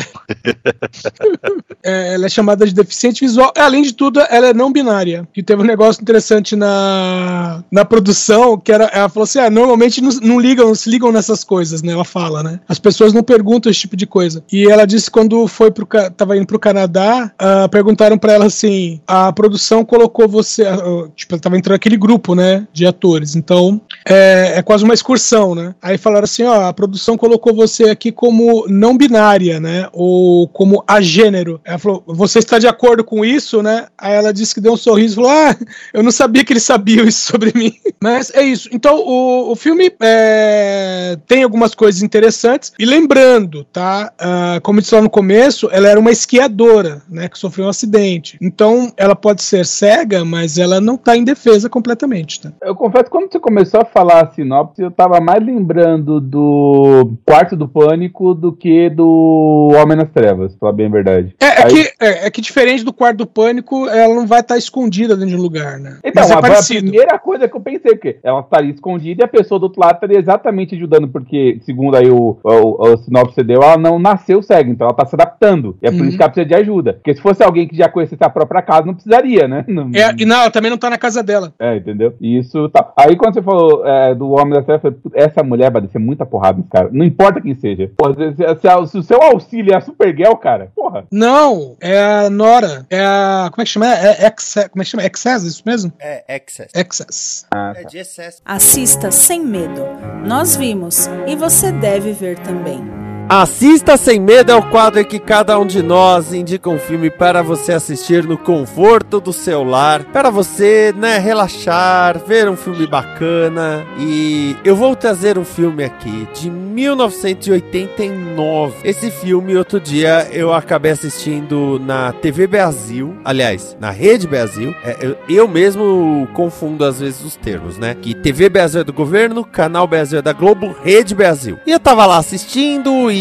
É, ela é chamada de deficiente visual. Além de tudo, ela é não binária. Que teve um negócio interessante na, na produção, que era, ela falou assim: ah, normalmente não, não ligam, não se ligam nessas coisas, né? Ela fala, né? As pessoas não perguntam esse tipo de coisa. E ela disse que quando foi pro, tava indo pro Canadá, ah, perguntaram pra ela assim: a produção colocou você. ah, tipo, ela tava entrando aquele grupo, né? De atores. Então, é, é quase uma excursão, né? Aí falaram assim: ó, a produção colocou você aqui como não binária, né? Ou como agênero. Ela falou: você está de acordo com isso, né? Aí ela disse que deu um sorriso falou: ah, eu não sabia que eles sabiam isso sobre mim. <laughs> Mas é isso. Então, o, o filme é, tem algumas coisas interessantes. E lembrando, tá? ah, como eu disse lá no começo, ela era uma esquiadora, né? Que sofreu um acidente. Então, ela pode ser cega, mas ela não tá indefesa completamente, tá? Eu confesso que quando você começou a falar a sinopse, eu tava mais lembrando do Quarto do Pânico do que do Homem nas Trevas, pra falar bem a verdade. É, é Aí- que, é, é que diferente do quarto do pânico, ela não vai estar escondida dentro de um lugar, né? Então, Mas é a, a parecido. primeira coisa que eu pensei, porque ela estaria escondida e a pessoa do outro lado estaria exatamente ajudando, porque, segundo aí o, o, o sinopse que você deu, ela não nasceu cega, então ela tá se adaptando. E é por Uhum. isso que ela precisa de ajuda. Porque se fosse alguém que já conhecesse a própria casa, não precisaria, né? Não- É, e não, ela também não tá na casa dela. É, entendeu? E isso tá. Aí quando você falou é, do Homem da "Puta, essa mulher vai descer muita porrada nesse cara. Não importa quem seja. Porra, se, se- se o seu auxílio é a Supergirl, cara, porra. Não, é a Nora. É a. Como é que chama? É, é Excess, como é que chama? Excess, isso mesmo? É, Excess. Excess. Ah, É de excesso. Assista sem medo. Nós vimos e você deve ver também. Assista Sem Medo é o quadro em que cada um de nós indica um filme para você assistir no conforto do seu lar, para você, né, relaxar, ver um filme bacana. E eu vou trazer um filme aqui de 1989. Esse filme, outro dia, eu acabei assistindo na TV Brasil, aliás, na Rede Brasil. É, eu, eu mesmo confundo às vezes os termos, né? Que TV Brasil é do governo, Canal Brasil é da Globo, Rede Brasil. E eu tava lá assistindo e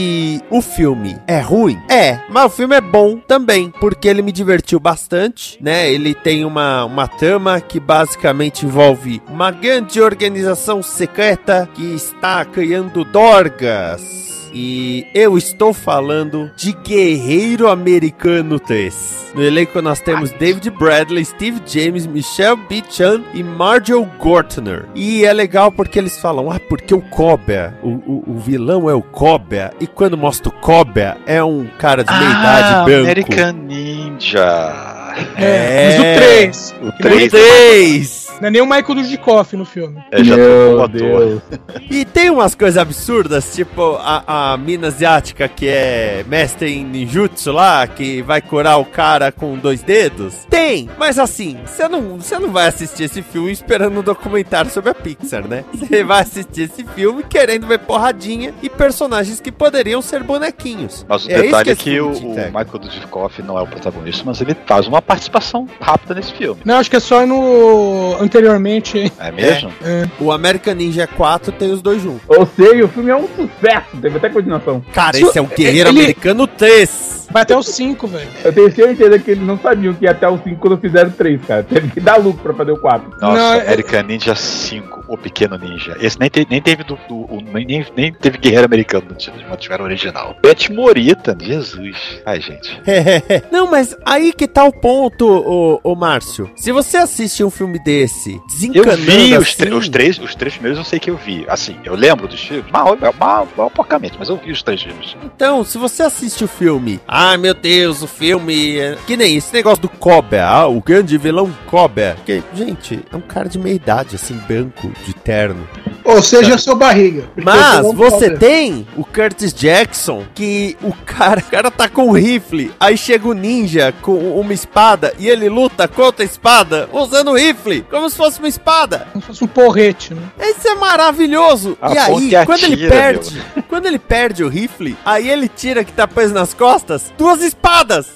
o filme é ruim? É, mas o filme é bom também, porque ele me divertiu bastante, né? Ele tem uma, uma trama que basicamente envolve uma grande organização secreta que está criando dorgas. E eu estou falando de Guerreiro Americano 3. No elenco nós temos David Bradley, Steve James, Michelle B. Chan e Marjorie Gortner. E é legal porque eles falam, ah, porque o Cobra, o, o, o vilão é o Cobra, e quando mostra o Cobra, é um cara de meia idade Ah, branco. American Ninja. É, mas o 3. O Que nem 3 3! Não é nem o Michael Dudikoff no filme. é já Meu tô. Deus. E tem umas coisas absurdas, tipo a, a mina asiática que é mestre em ninjutsu lá, que vai curar o cara com dois dedos. Tem, mas assim, você não, você não vai assistir esse filme esperando um documentário sobre a Pixar, né? Você vai assistir esse filme querendo ver porradinha e personagens que poderiam ser bonequinhos. Mas o É detalhe é que o, te o entrega. Michael Dudikoff não é o protagonista, mas ele faz uma participação rápida nesse filme. Não, acho que é só no anteriormente. É mesmo? O American Ninja 4 tem os dois juntos. Ou seja, o filme é um sucesso. Teve até continuação. Cara, Su- esse é um Guerreiro ele- Americano 3. Vai até o 5, velho. Eu tenho certeza que eles não sabiam que ia até o 5 quando fizeram o 3, cara. Teve que dar lucro pra fazer o 4. Nossa, Não, é- American Ninja 5, o Pequeno Ninja. Esse nem, te- nem teve do, do- o- nem, nem- teve Guerreiro Americano no título, mas tiveram original. Beth Morita, Jesus. Ai, gente. <laughs> Não, mas aí que tá o ponto, ô, ô Márcio. Se você assiste um filme desse, Eu desencanando vi os, assim, tre- os três, os três primeiros, eu sei que eu vi. Assim, eu lembro dos filmes, mal, mal, mal porcamente, mas eu vi os três filmes. Então, se você assiste o filme, ai meu Deus, o filme. é- Que nem esse negócio do Cobra, ah, o grande vilão Cobra. Que, gente, é um cara de meia idade, assim, branco, de terno. Ou seja, seu barriga. Mas você tem o Curtis Jackson, que o cara, o cara tá com um rifle, aí chega o ninja com uma espada e ele luta contra a espada usando o rifle, como se fosse uma espada. Como se fosse um porrete, né? Isso é maravilhoso. A e aí, ponte quando ele atira, perde, quando ele perde o rifle, aí ele tira que tá preso nas costas duas espadas.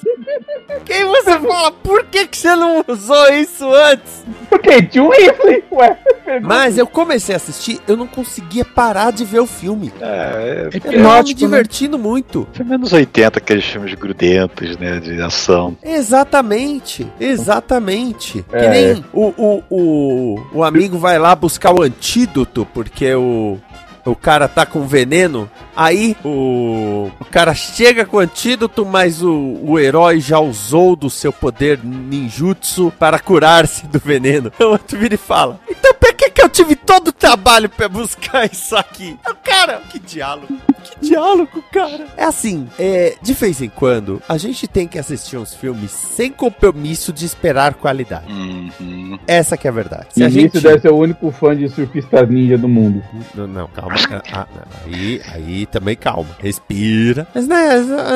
Que aí você fala, por que, que você não usou isso antes? Porque tinha um rifle, ué. Mas eu comecei a assistir, eu não conseguia parar de ver o filme. É, É Eu tava me né? divertindo muito. foi anos 80, aqueles filmes grudentos, né, de ação. Exatamente, exatamente. Que É. nem o, o, o, o amigo vai lá buscar o antídoto, porque o, o cara tá com veneno. Aí o, o cara chega com o antídoto, mas o, o herói já usou do seu poder ninjutsu para curar-se do veneno. <laughs> O outro vira e fala: Então que, eu tive todo o trabalho pra buscar <laughs> isso aqui? O cara, que diálogo. Que diálogo, cara. É assim, é, de vez em quando, a gente tem que assistir uns filmes sem compromisso de esperar qualidade. Uhum. Essa que é a verdade. Se E a gente... deve ser o único fã de surfistas ninja do mundo. Não, não, calma. Ah, não, aí, aí também calma. Respira. Mas, né,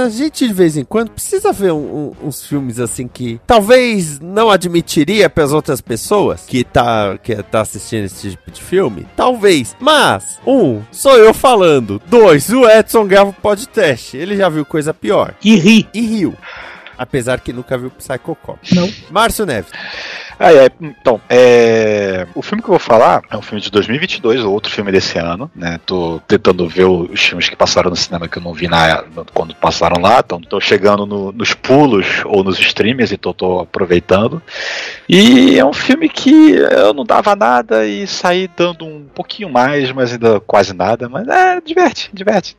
a gente de vez em quando precisa ver um- um- uns filmes assim que talvez não admitiria para as outras pessoas que tá, que tá assistindo esse tipo de filme. Talvez. Mas, um, sou eu falando. Dois, o Edson grava o podcast. Ele já viu coisa pior. E ri. E riu. Apesar que nunca viu Psycho Cop. Não. Márcio Neves. Ah, é, então, é, o filme que eu vou falar é um filme de 2022, outro filme desse ano, né? Tô tentando ver os filmes que passaram no cinema que eu não vi na, quando passaram lá, então tô chegando no- nos pulos ou nos streamers, então tô aproveitando. E é um filme que eu não dava nada e saí dando um pouquinho mais, mas ainda quase nada, mas é, diverte, diverte,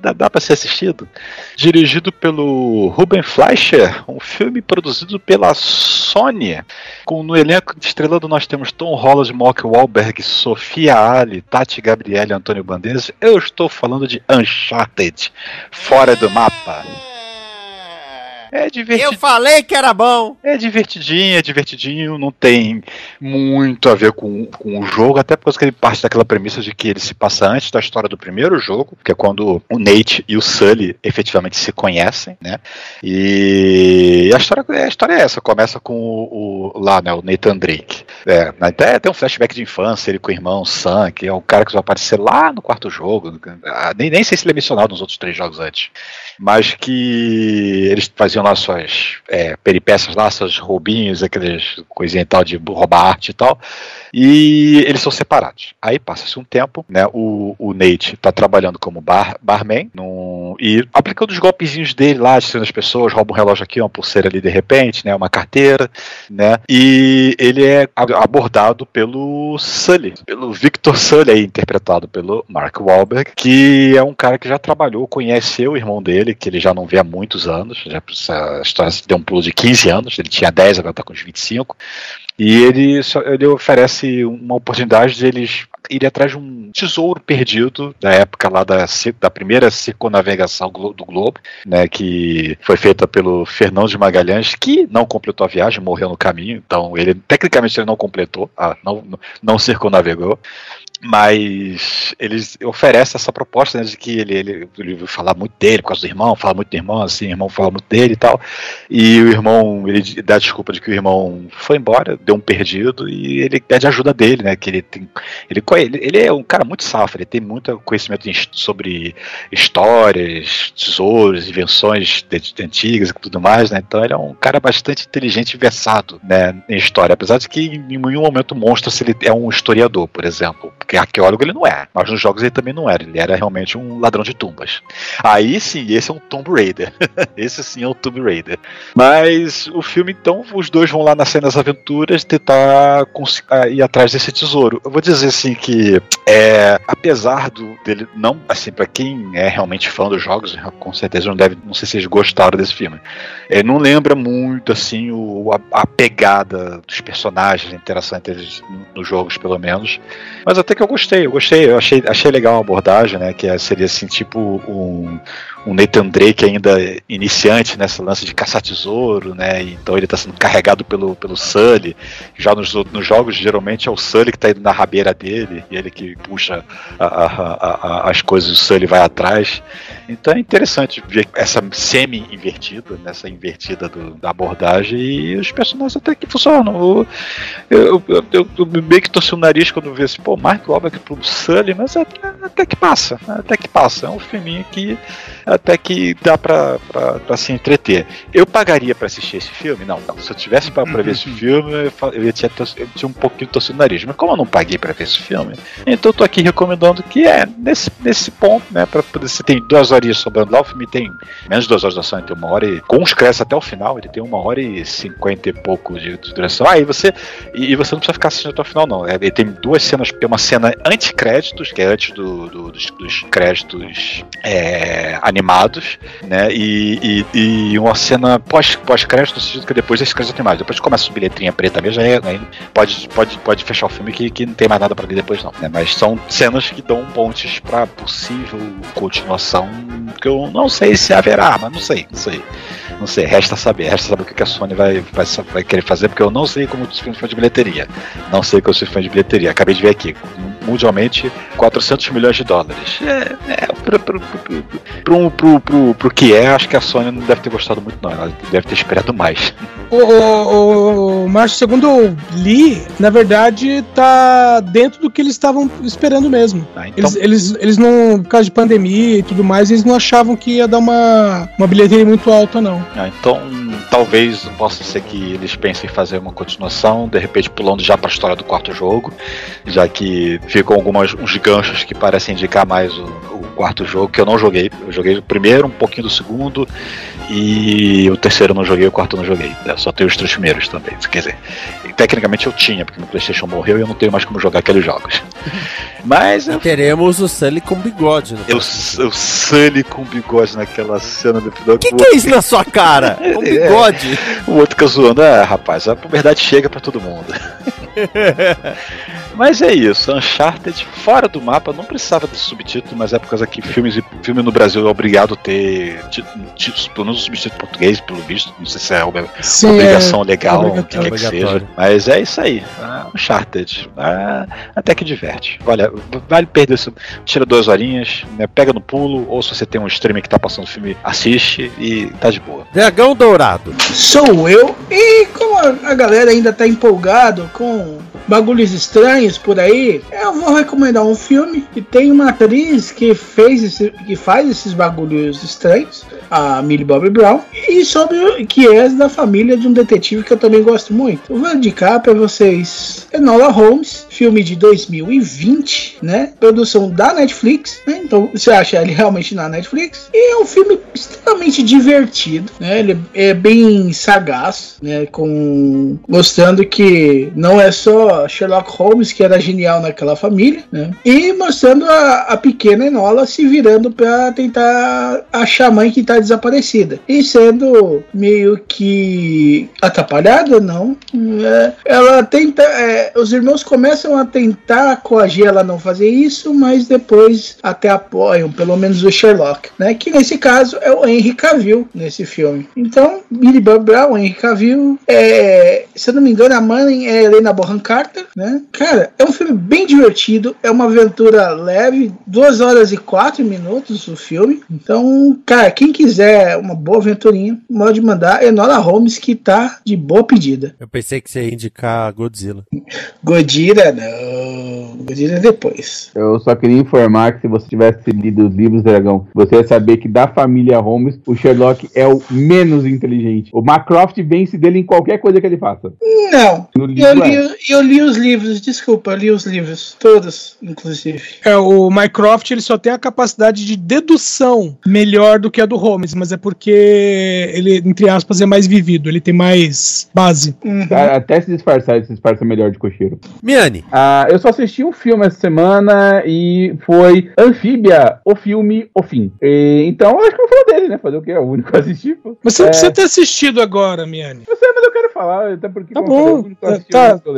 dá, dá pra ser assistido. Dirigido pelo Ruben Fleischer, um filme produzido pela Sony, com no elenco estrelando nós temos Tom Holland, Mark Wahlberg, Sofia Ali, Tati Gabriele Antônio Bandeiras. Eu estou falando de Uncharted, Fora do Mapa. É divertido. Eu falei que era bom. É divertidinho, é divertidinho, não tem muito a ver com, com o jogo, até porque ele parte daquela premissa de que ele se passa antes da história do primeiro jogo, que é quando o Nate e o Sully efetivamente se conhecem, né? E a história, a história é essa, começa com o, o lá, né, o Nathan Drake. É, até tem um flashback de infância, ele com o irmão Sam, que é um cara que vai aparecer lá no quarto jogo. Ah, Nem, nem sei se ele é mencionado nos outros três jogos antes. Mas que eles faziam lá suas é, peripécias lá, seus roubinhos, aqueles coisinhas e tal de roubar arte e tal. E eles são separados. Aí passa-se um tempo, né? O, o Nate tá trabalhando como bar, barman num, e aplicando os golpezinhos dele lá, distraindo as pessoas, rouba um relógio aqui, uma pulseira ali de repente, né? Uma carteira, né? E ele é abordado pelo Sully, pelo Victor Sully, aí, interpretado pelo Mark Wahlberg, que é um cara que já trabalhou, conheceu o irmão dele, que ele já não vê há muitos anos, já essa história deu um pulo de 15 anos, ele tinha 10, agora tá com uns 25. E ele, ele oferece uma oportunidade de eles irem atrás de um tesouro perdido da época lá da, da primeira circunnavegação glo- do globo, né, que foi feita pelo Fernando de Magalhães, que não completou a viagem, morreu no caminho, então ele tecnicamente ele não completou, ah, não, não- circunnavegou. Mas eles oferecem essa proposta né, de que ele, ele, ele vai falar muito dele por causa do irmão, fala muito do irmão, assim, o irmão fala muito dele e tal. E o irmão, ele dá desculpa de que o irmão foi embora, deu um perdido, e ele pede ajuda dele, né? Que ele tem. Ele, ele, é um cara muito safo, ele tem muito conhecimento sobre histórias, tesouros, invenções antigas e tudo mais, né? Então ele é um cara bastante inteligente e versado né, em história, apesar de que em nenhum momento mostra se ele é um historiador, por exemplo. Porque arqueólogo ele não é, mas nos jogos ele também não era, ele era realmente um ladrão de tumbas. Aí sim, esse é um Tomb Raider. <laughs> esse sim é um Tomb Raider. Mas o filme, então, os dois vão lá nas cenas aventuras tentar ah, ir atrás desse tesouro. Eu vou dizer assim que, é, apesar do, dele não, assim, para quem é realmente fã dos jogos, com certeza não deve, não sei se eles gostaram desse filme. É, não lembra muito assim o, a, a pegada dos personagens, a interação entre eles no- nos jogos, pelo menos. Mas até que eu gostei, eu gostei, eu achei, achei legal a abordagem, né? Que é- seria assim, tipo um, um Nathan Drake ainda iniciante nessa lance de caçar tesouro, né? Então ele tá sendo carregado pelo, pelo Sully. Já nos, nos jogos, geralmente é o Sully que tá indo na rabeira dele, e ele que puxa a- a- a- as coisas, o Sully vai atrás. Então é interessante ver essa semi-invertida, nessa invertida do- da abordagem, e os personagens até que funcionam. Eu, eu, eu, eu, meio que torci o nariz quando vi assim, pô, Mark Wahlberg pro Sully, mas até, até que passa, até que passa. É um filminho que até que dá pra, pra, pra se entreter. Eu pagaria pra assistir esse filme? Não, não. Se eu tivesse pra, pra ver esse <laughs> filme, eu, ia tor- eu tinha um pouquinho torcido o nariz. Mas como eu não paguei pra ver esse filme, então eu tô aqui recomendando que é nesse, nesse ponto, né? Pra poder, você tem duas horas sobrando lá, o filme tem menos de duas horas de ação, ele tem uma hora e. Com os créditos até o final, ele tem uma hora e cinquenta e pouco de, de duração. Ah, e você. E, e você não precisa ficar assistindo até o final, não. É, Ele tem duas cenas, tem uma cena anti-créditos, que é antes do, do- dos, dos créditos é, animados, né? E, e, e uma cena pós- pós-crédito, no sentido que depois desses créditos animados, depois começa a subir letrinha preta mesmo, aí, aí pode, pode, pode fechar o filme que, que não tem mais nada pra ver depois, não. Né? Mas são cenas que dão pontes pra possível continuação, que eu não sei se haverá, mas não sei, não sei. Não sei, resta saber, resta saber o que a Sony vai, vai, vai querer fazer, porque eu não sei como os filmes de bilheteria. Não sei como os fãs de bilheteria. Acabei de ver aqui, mundialmente, 400 milhões de dólares. É, é pro, pro, pro, pro, pro, que é, acho que a Sony não deve ter gostado muito, não. Ela deve ter esperado mais. O, o, o Márcio, segundo eu li, na verdade, tá dentro do que eles estavam esperando mesmo. então- Eles, eles, eles não, por causa de pandemia e tudo mais, eles não achavam que ia dar uma, uma bilheteria muito alta, não. Ah, então, talvez possa ser que eles pensem em fazer uma continuação, de repente pulando já para a história do quarto jogo, já que ficam alguns uns ganchos que parecem indicar mais o, o quarto jogo, que eu não joguei. Eu joguei o primeiro, um pouquinho do segundo, e o terceiro eu não joguei, o quarto eu não joguei. Eu só tenho os três primeiros também. Quer dizer, tecnicamente eu tinha, porque meu Playstation morreu e eu não tenho mais como jogar aqueles jogos. <laughs> Mas eu Teremos o Sully com bigode. No eu, eu Sully com bigode naquela cena do final. O que, que é isso na sua cara? <laughs> Com bigode? O outro fica zoando, ah, rapaz, a puberdade chega pra todo mundo. <laughs> Mas é isso, Uncharted fora do mapa, não precisava de subtítulo, mas é por causa que filmes, filme no Brasil é obrigado a ter ti- pelo menos subtítulo português, pelo visto. Não sei se é uma Sim, obrigação é legal, o que quer que seja. Mas é isso aí. Ah, Uncharted. Ah, até que diverte. Olha, vale perder isso. Tira duas horinhas, né, pega no pulo, ou se você tem um streamer que tá passando o filme, assiste e tá de boa. Dragão Dourado. Sou eu. E como a- a galera ainda tá empolgado com bagulhos estranhos por aí, eu vou recomendar um filme que tem uma atriz que fez esse, que faz esses bagulhos estranhos, a Millie Bobby Brown, e sobre que é da família de um detetive que eu também gosto muito. Eu vou indicar para vocês Enola Holmes, filme de 2020, né? Produção da Netflix, né? Então você acha ele realmente na Netflix? E é um filme extremamente divertido, né? Ele é bem sagaz, né? Com mostrando que não é só Sherlock Holmes que era genial naquela família, né? E mostrando a, a pequena Enola se virando para tentar achar a mãe que tá desaparecida e sendo meio que atrapalhada, não? É, ela tenta, é, os irmãos começam a tentar coagir ela não fazer isso, mas depois até apoiam, pelo menos o Sherlock, né? Que nesse caso é o Henry Cavill nesse filme. Então, Billy Bob Brown, Henry Cavill, é, se eu não me engano, a mãe é Helena Bonham Carter, né? Cara, é um filme bem divertido, é uma aventura leve, duas horas e quatro minutos o filme. Então, cara, quem quiser uma boa aventurinha, pode mandar Enola Holmes, que tá de boa pedida. Eu pensei que você ia indicar Godzilla. Godira, não. Godira é depois. Eu só queria informar que se você tivesse lido os livros, Dragão, você ia saber que da família Holmes, o Sherlock é o menos inteligente. O Macroft vence dele em qualquer coisa que ele faça. Não. No Eu livro li, é. eu li os livros, desculpa, eu li os livros. Todos, inclusive. É, o Mycroft ele só tem a capacidade de dedução melhor do que a do Holmes, mas é porque ele, entre aspas, é mais vivido, ele tem mais base. Uhum. Até se disfarçar, ele se disfarça melhor de cocheiro. Miane. Ah, eu só assisti um filme essa semana e foi Anfíbia, o filme, o fim. E, então, eu acho que eu vou falar dele, né? Fazer o quê? É o único que eu assisti. pô. Mas você não É, precisa ter assistido agora, Miane. Eu sei, mas eu quero falar, até porque Tá eu é bom, único que eu assisti, tá, eu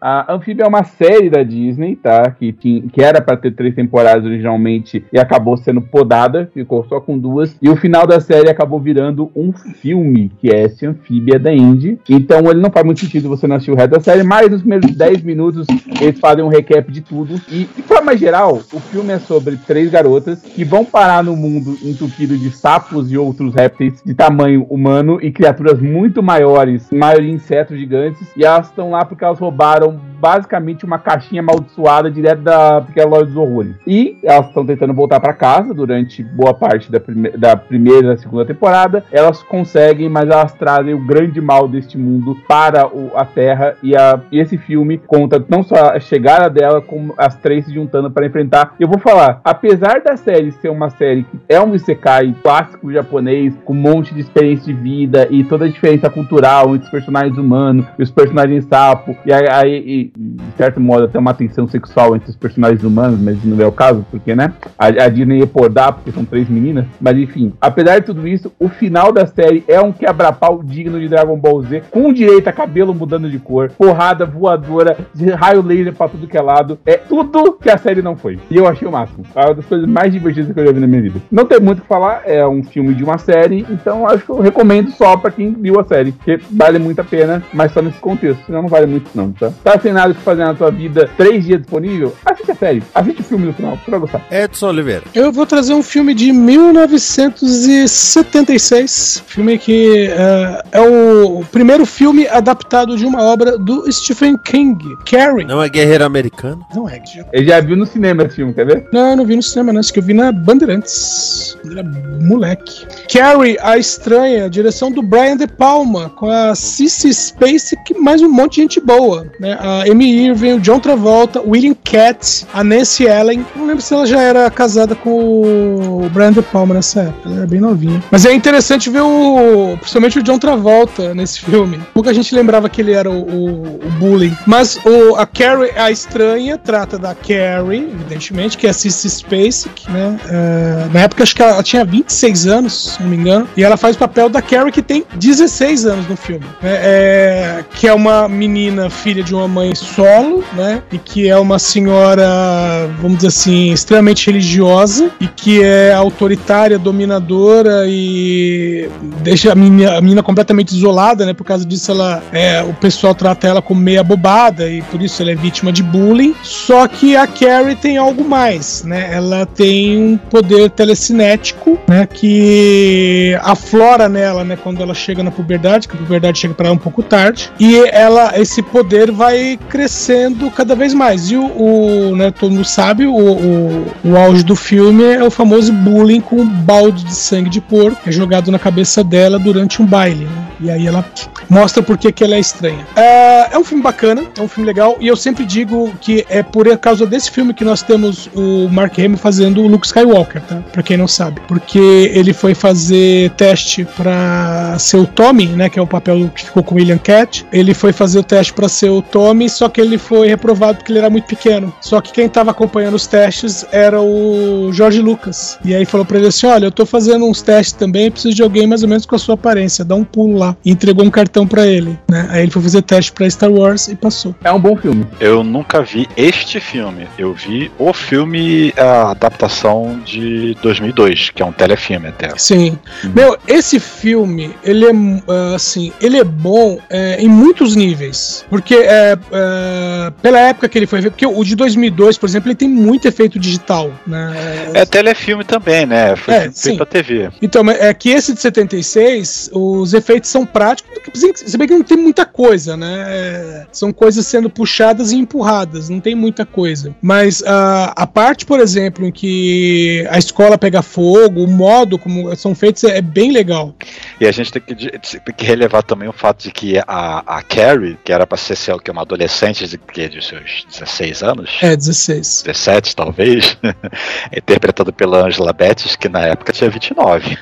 A Anfíbia é uma série da Disney, tá? Que, tinha, que era pra ter três temporadas originalmente e acabou sendo podada, ficou só com duas. E o final da série acabou virando um filme, que é esse Anfíbia da Indy. Então ele não faz muito sentido você não assistir o resto da série, mas nos primeiros 10 minutos eles fazem um recap de tudo. E, de forma geral, o filme é sobre três garotas que vão parar no mundo entupido de sapos e outros répteis de tamanho humano e criaturas muito maiores, maioria insetos gigantes, e elas estão lá porque elas roubaram basicamente uma caixinha amaldiçoada direto da pequena loja dos horrores. E elas estão tentando voltar para casa durante boa parte da, prime da primeira e segunda temporada. Elas conseguem, mas elas trazem o grande mal deste mundo para o- a Terra. E, a- e esse filme conta não só a chegada dela, como as três se juntando para enfrentar. Eu vou falar, apesar da série ser uma série que é um isekai clássico japonês, com um monte de experiência de vida e toda a diferença cultural entre os personagens humanos e os personagens sapo, e aí, e, de certo modo até uma tensão sexual entre os personagens humanos, mas não é o caso, porque, né? A, a Disney ia podar, porque são três meninas, mas enfim, apesar de tudo isso, o final da série é um quebra-pau digno de Dragon Ball Z, com direito a cabelo mudando de cor, porrada voadora, raio laser pra tudo que é lado, é tudo que a série não foi. E eu achei o máximo. É uma das coisas mais divertidas que eu já vi na minha vida. Não tem muito o que falar, é um filme de uma série, então acho que eu recomendo só pra quem viu a série, porque vale muito a pena, mas só nesse contexto, senão não vale muito não, tá? Tá sem nada que fazer na tua vida, três dias disponível? Assiste a série, assiste o filme no final, você vai gostar. Edson Oliveira. Eu vou trazer um filme de 1976, filme que eh, é o primeiro filme adaptado de uma obra do Stephen King, Carrie. Não é guerreiro americano? Não é, Ele já viu no cinema esse filme, quer ver? Não, eu não vi no cinema, não. Esse que eu vi na Bandeirantes. Era moleque. Carrie, a Estranha, direção do Brian De Palma, com a Cissy Spacek e mais um monte de gente boa. Né? A Amy Irving, o John Travolta, William Cat, a Nancy Ellen. Não lembro se ela já era casada com o Brian De Palma nessa época. Ela era bem novinha. Mas é interessante ver o. Principalmente o John Travolta nesse filme. Pouca gente lembrava que ele era o, o, o bullying. Mas o, a Carrie, a Estranha, trata da Carrie, evidentemente, que é a Spacek, né? É, na época acho que ela tinha 26 anos, se não me engano. E ela faz o papel da Carrie, que tem 16 anos no filme. né? É, que é uma menina, filha de uma mãe solo, né? E que é uma senhora, vamos dizer assim, extremamente religiosa e que é autoritária, dominadora e deixa a menina, a menina completamente isolada, né? Por causa disso, ela é, o pessoal trata ela como meia bobada e por isso ela é vítima de bullying. Só que a Carrie tem algo mais, né? Ela tem um poder telecinético, né? Que aflora nela, né? Quando ela chega na puberdade, que a puberdade chega para ela um pouco tarde, e ela, esse poder vai crescendo cada vez mais. E o, o né? Todo mundo sabe, o, o, o auge do filme é o famoso bullying com um balde de sangue de porco que é jogado na cabeça dela durante um baile. Né? E aí ela mostra por que, ela é estranha. É, é um filme bacana, é um filme legal, e eu sempre digo que é por causa desse filme que nós temos o Mark Hamill fazendo o Luke Skywalker, tá? Pra quem não sabe. Porque ele foi fazer teste pra ser o Tommy, né? Que é o papel que ficou com o William Cat. Ele foi fazer o teste pra ser o Tommy, só que ele foi reprovado porque ele era muito pequeno. Só que quem tava acompanhando os testes era o George Lucas. E aí falou pra ele assim: Olha, eu tô fazendo uns testes também, preciso de alguém mais ou menos com a sua aparência, dá um pulo lá. E entregou um cartão pra ele, né? Aí ele foi fazer teste pra Star Wars e passou. É um bom filme. Eu nunca vi este filme. Eu vi o filme, a adaptação de 2002, que é um telefilme até. Sim. Meu, esse filme, ele é uh, assim, ele é bom é, em muitos níveis. Porque é, é, pela época que ele foi feito, porque o de 2002, por exemplo, ele tem muito efeito digital, né? É telefilme também, né? Foi É, feito sim. pra TV. Então, é que esse de 76, os efeitos são práticos, se bem que não tem muita coisa, né? É, São coisas sendo puxadas e empurradas, não tem muita coisa. Mas ah, a parte, por exemplo, em que a escola pega fogo, o modo como são feitos é, é bem legal. E a gente tem que, tem que relevar também o fato de que a, a Carrie, que era pra ser sei que, uma adolescente de, que, de seus 16 anos, É, 16. 17 talvez, <laughs> interpretado pela Angela Bettis, que na época tinha 29.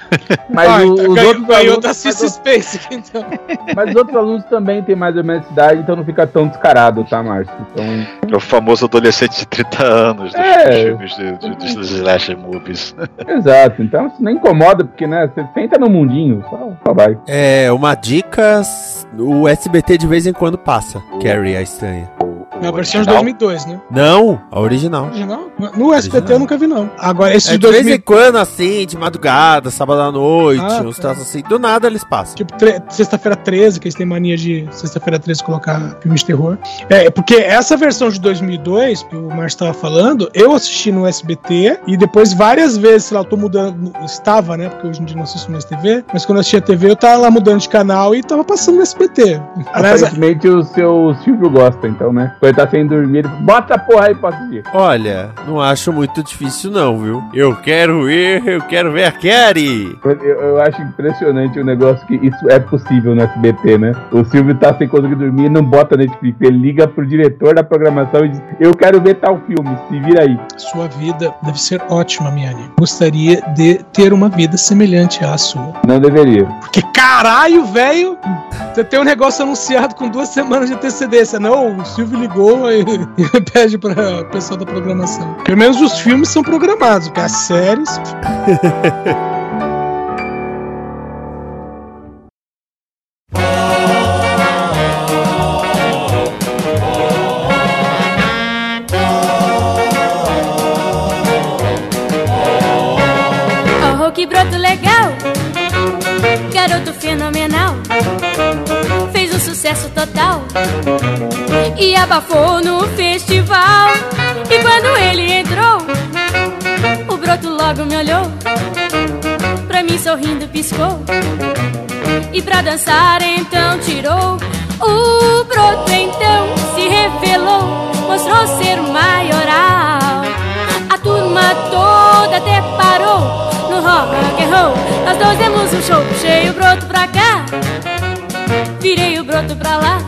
Mas Ah, o- então os ganhou- ganhou da Cissy Space, então. Mas os outros alunos também têm mais ou menos idade, então não fica tão descarado, tá, Márcio? Então. É o famoso adolescente de 30 anos dos É. filmes de, de, de, dos slasher movies. <laughs> Exato, então isso não incomoda, porque, né, você senta no mundinho, só, só vai. É, uma dica: o SBT de vez em quando passa. Carrie a estranha. Na versão de 2002, né? Não, a original. Original? No SBT eu nunca vi, não. Agora, esse É, de de vez 2000. em quando, assim, de madrugada, sábado à noite, Ah, uns tá. assim, do nada eles passam. Tipo, tre- sexta-feira 13, que eles têm mania de sexta-feira 13 colocar filmes de terror. É, porque essa versão de 2002, que o Márcio estava falando, eu assisti no SBT e depois várias vezes, sei lá, eu tô mudando, estava, né, porque hoje em dia não assisto mais TV, mas quando eu assistia TV eu tava lá mudando de canal e tava passando no SBT. Aliás, Aparentemente o seu Silvio gosta, então, né? Quando ele tá sem dormir, ele bota a porra aí pra assistir. Olha, não acho muito difícil não, viu? Eu quero ir, eu quero ver a Carrie. Eu, eu acho impressionante o negócio que isso é possível no SBT, né? O Silvio tá sem conseguir dormir e não bota Netflix. Ele liga pro diretor da programação e diz: Eu quero ver tal filme, se vira aí. sua vida deve ser ótima, Miane. Gostaria de ter uma vida semelhante à sua. Não deveria. Porque caralho, velho, você tem um negócio anunciado com duas semanas de antecedência. Não, o Silvio ligou e, <laughs> e pede para o pessoal da programação. Pelo menos os filmes são programados, porque as séries. <laughs> abafou no festival. E quando ele entrou, o broto logo me olhou. Pra mim sorrindo piscou. E pra dançar então tirou. O broto então se revelou, mostrou ser o maioral. A turma toda até parou no rock and roll. Nós dois demos um show, puxei o broto pra cá, virei o broto pra lá.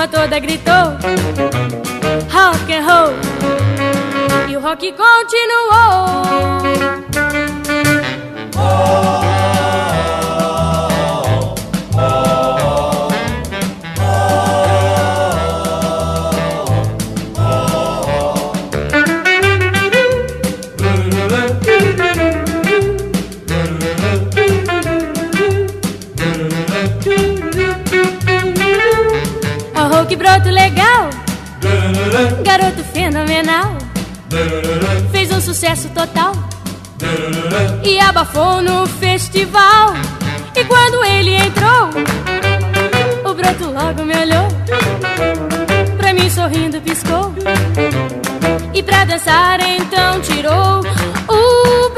Turma toda gritou rock and roll e o rock continuou. Oh, broto legal! Garoto fenomenal! Fez um sucesso total e abafou no festival. E quando ele entrou, o broto logo me olhou, pra mim sorrindo piscou. E pra dançar então tirou o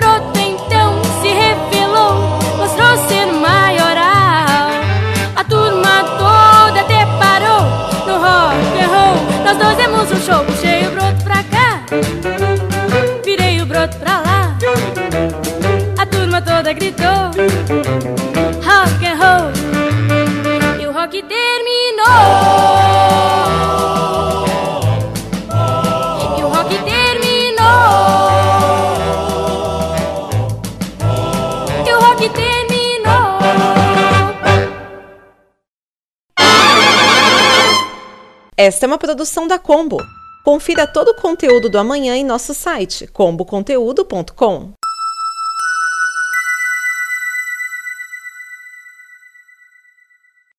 e rock terminou. E o rock terminou. E o rock terminou. Esta é uma produção da Combo. Confira todo o conteúdo do amanhã em nosso site comboconteúdo.com.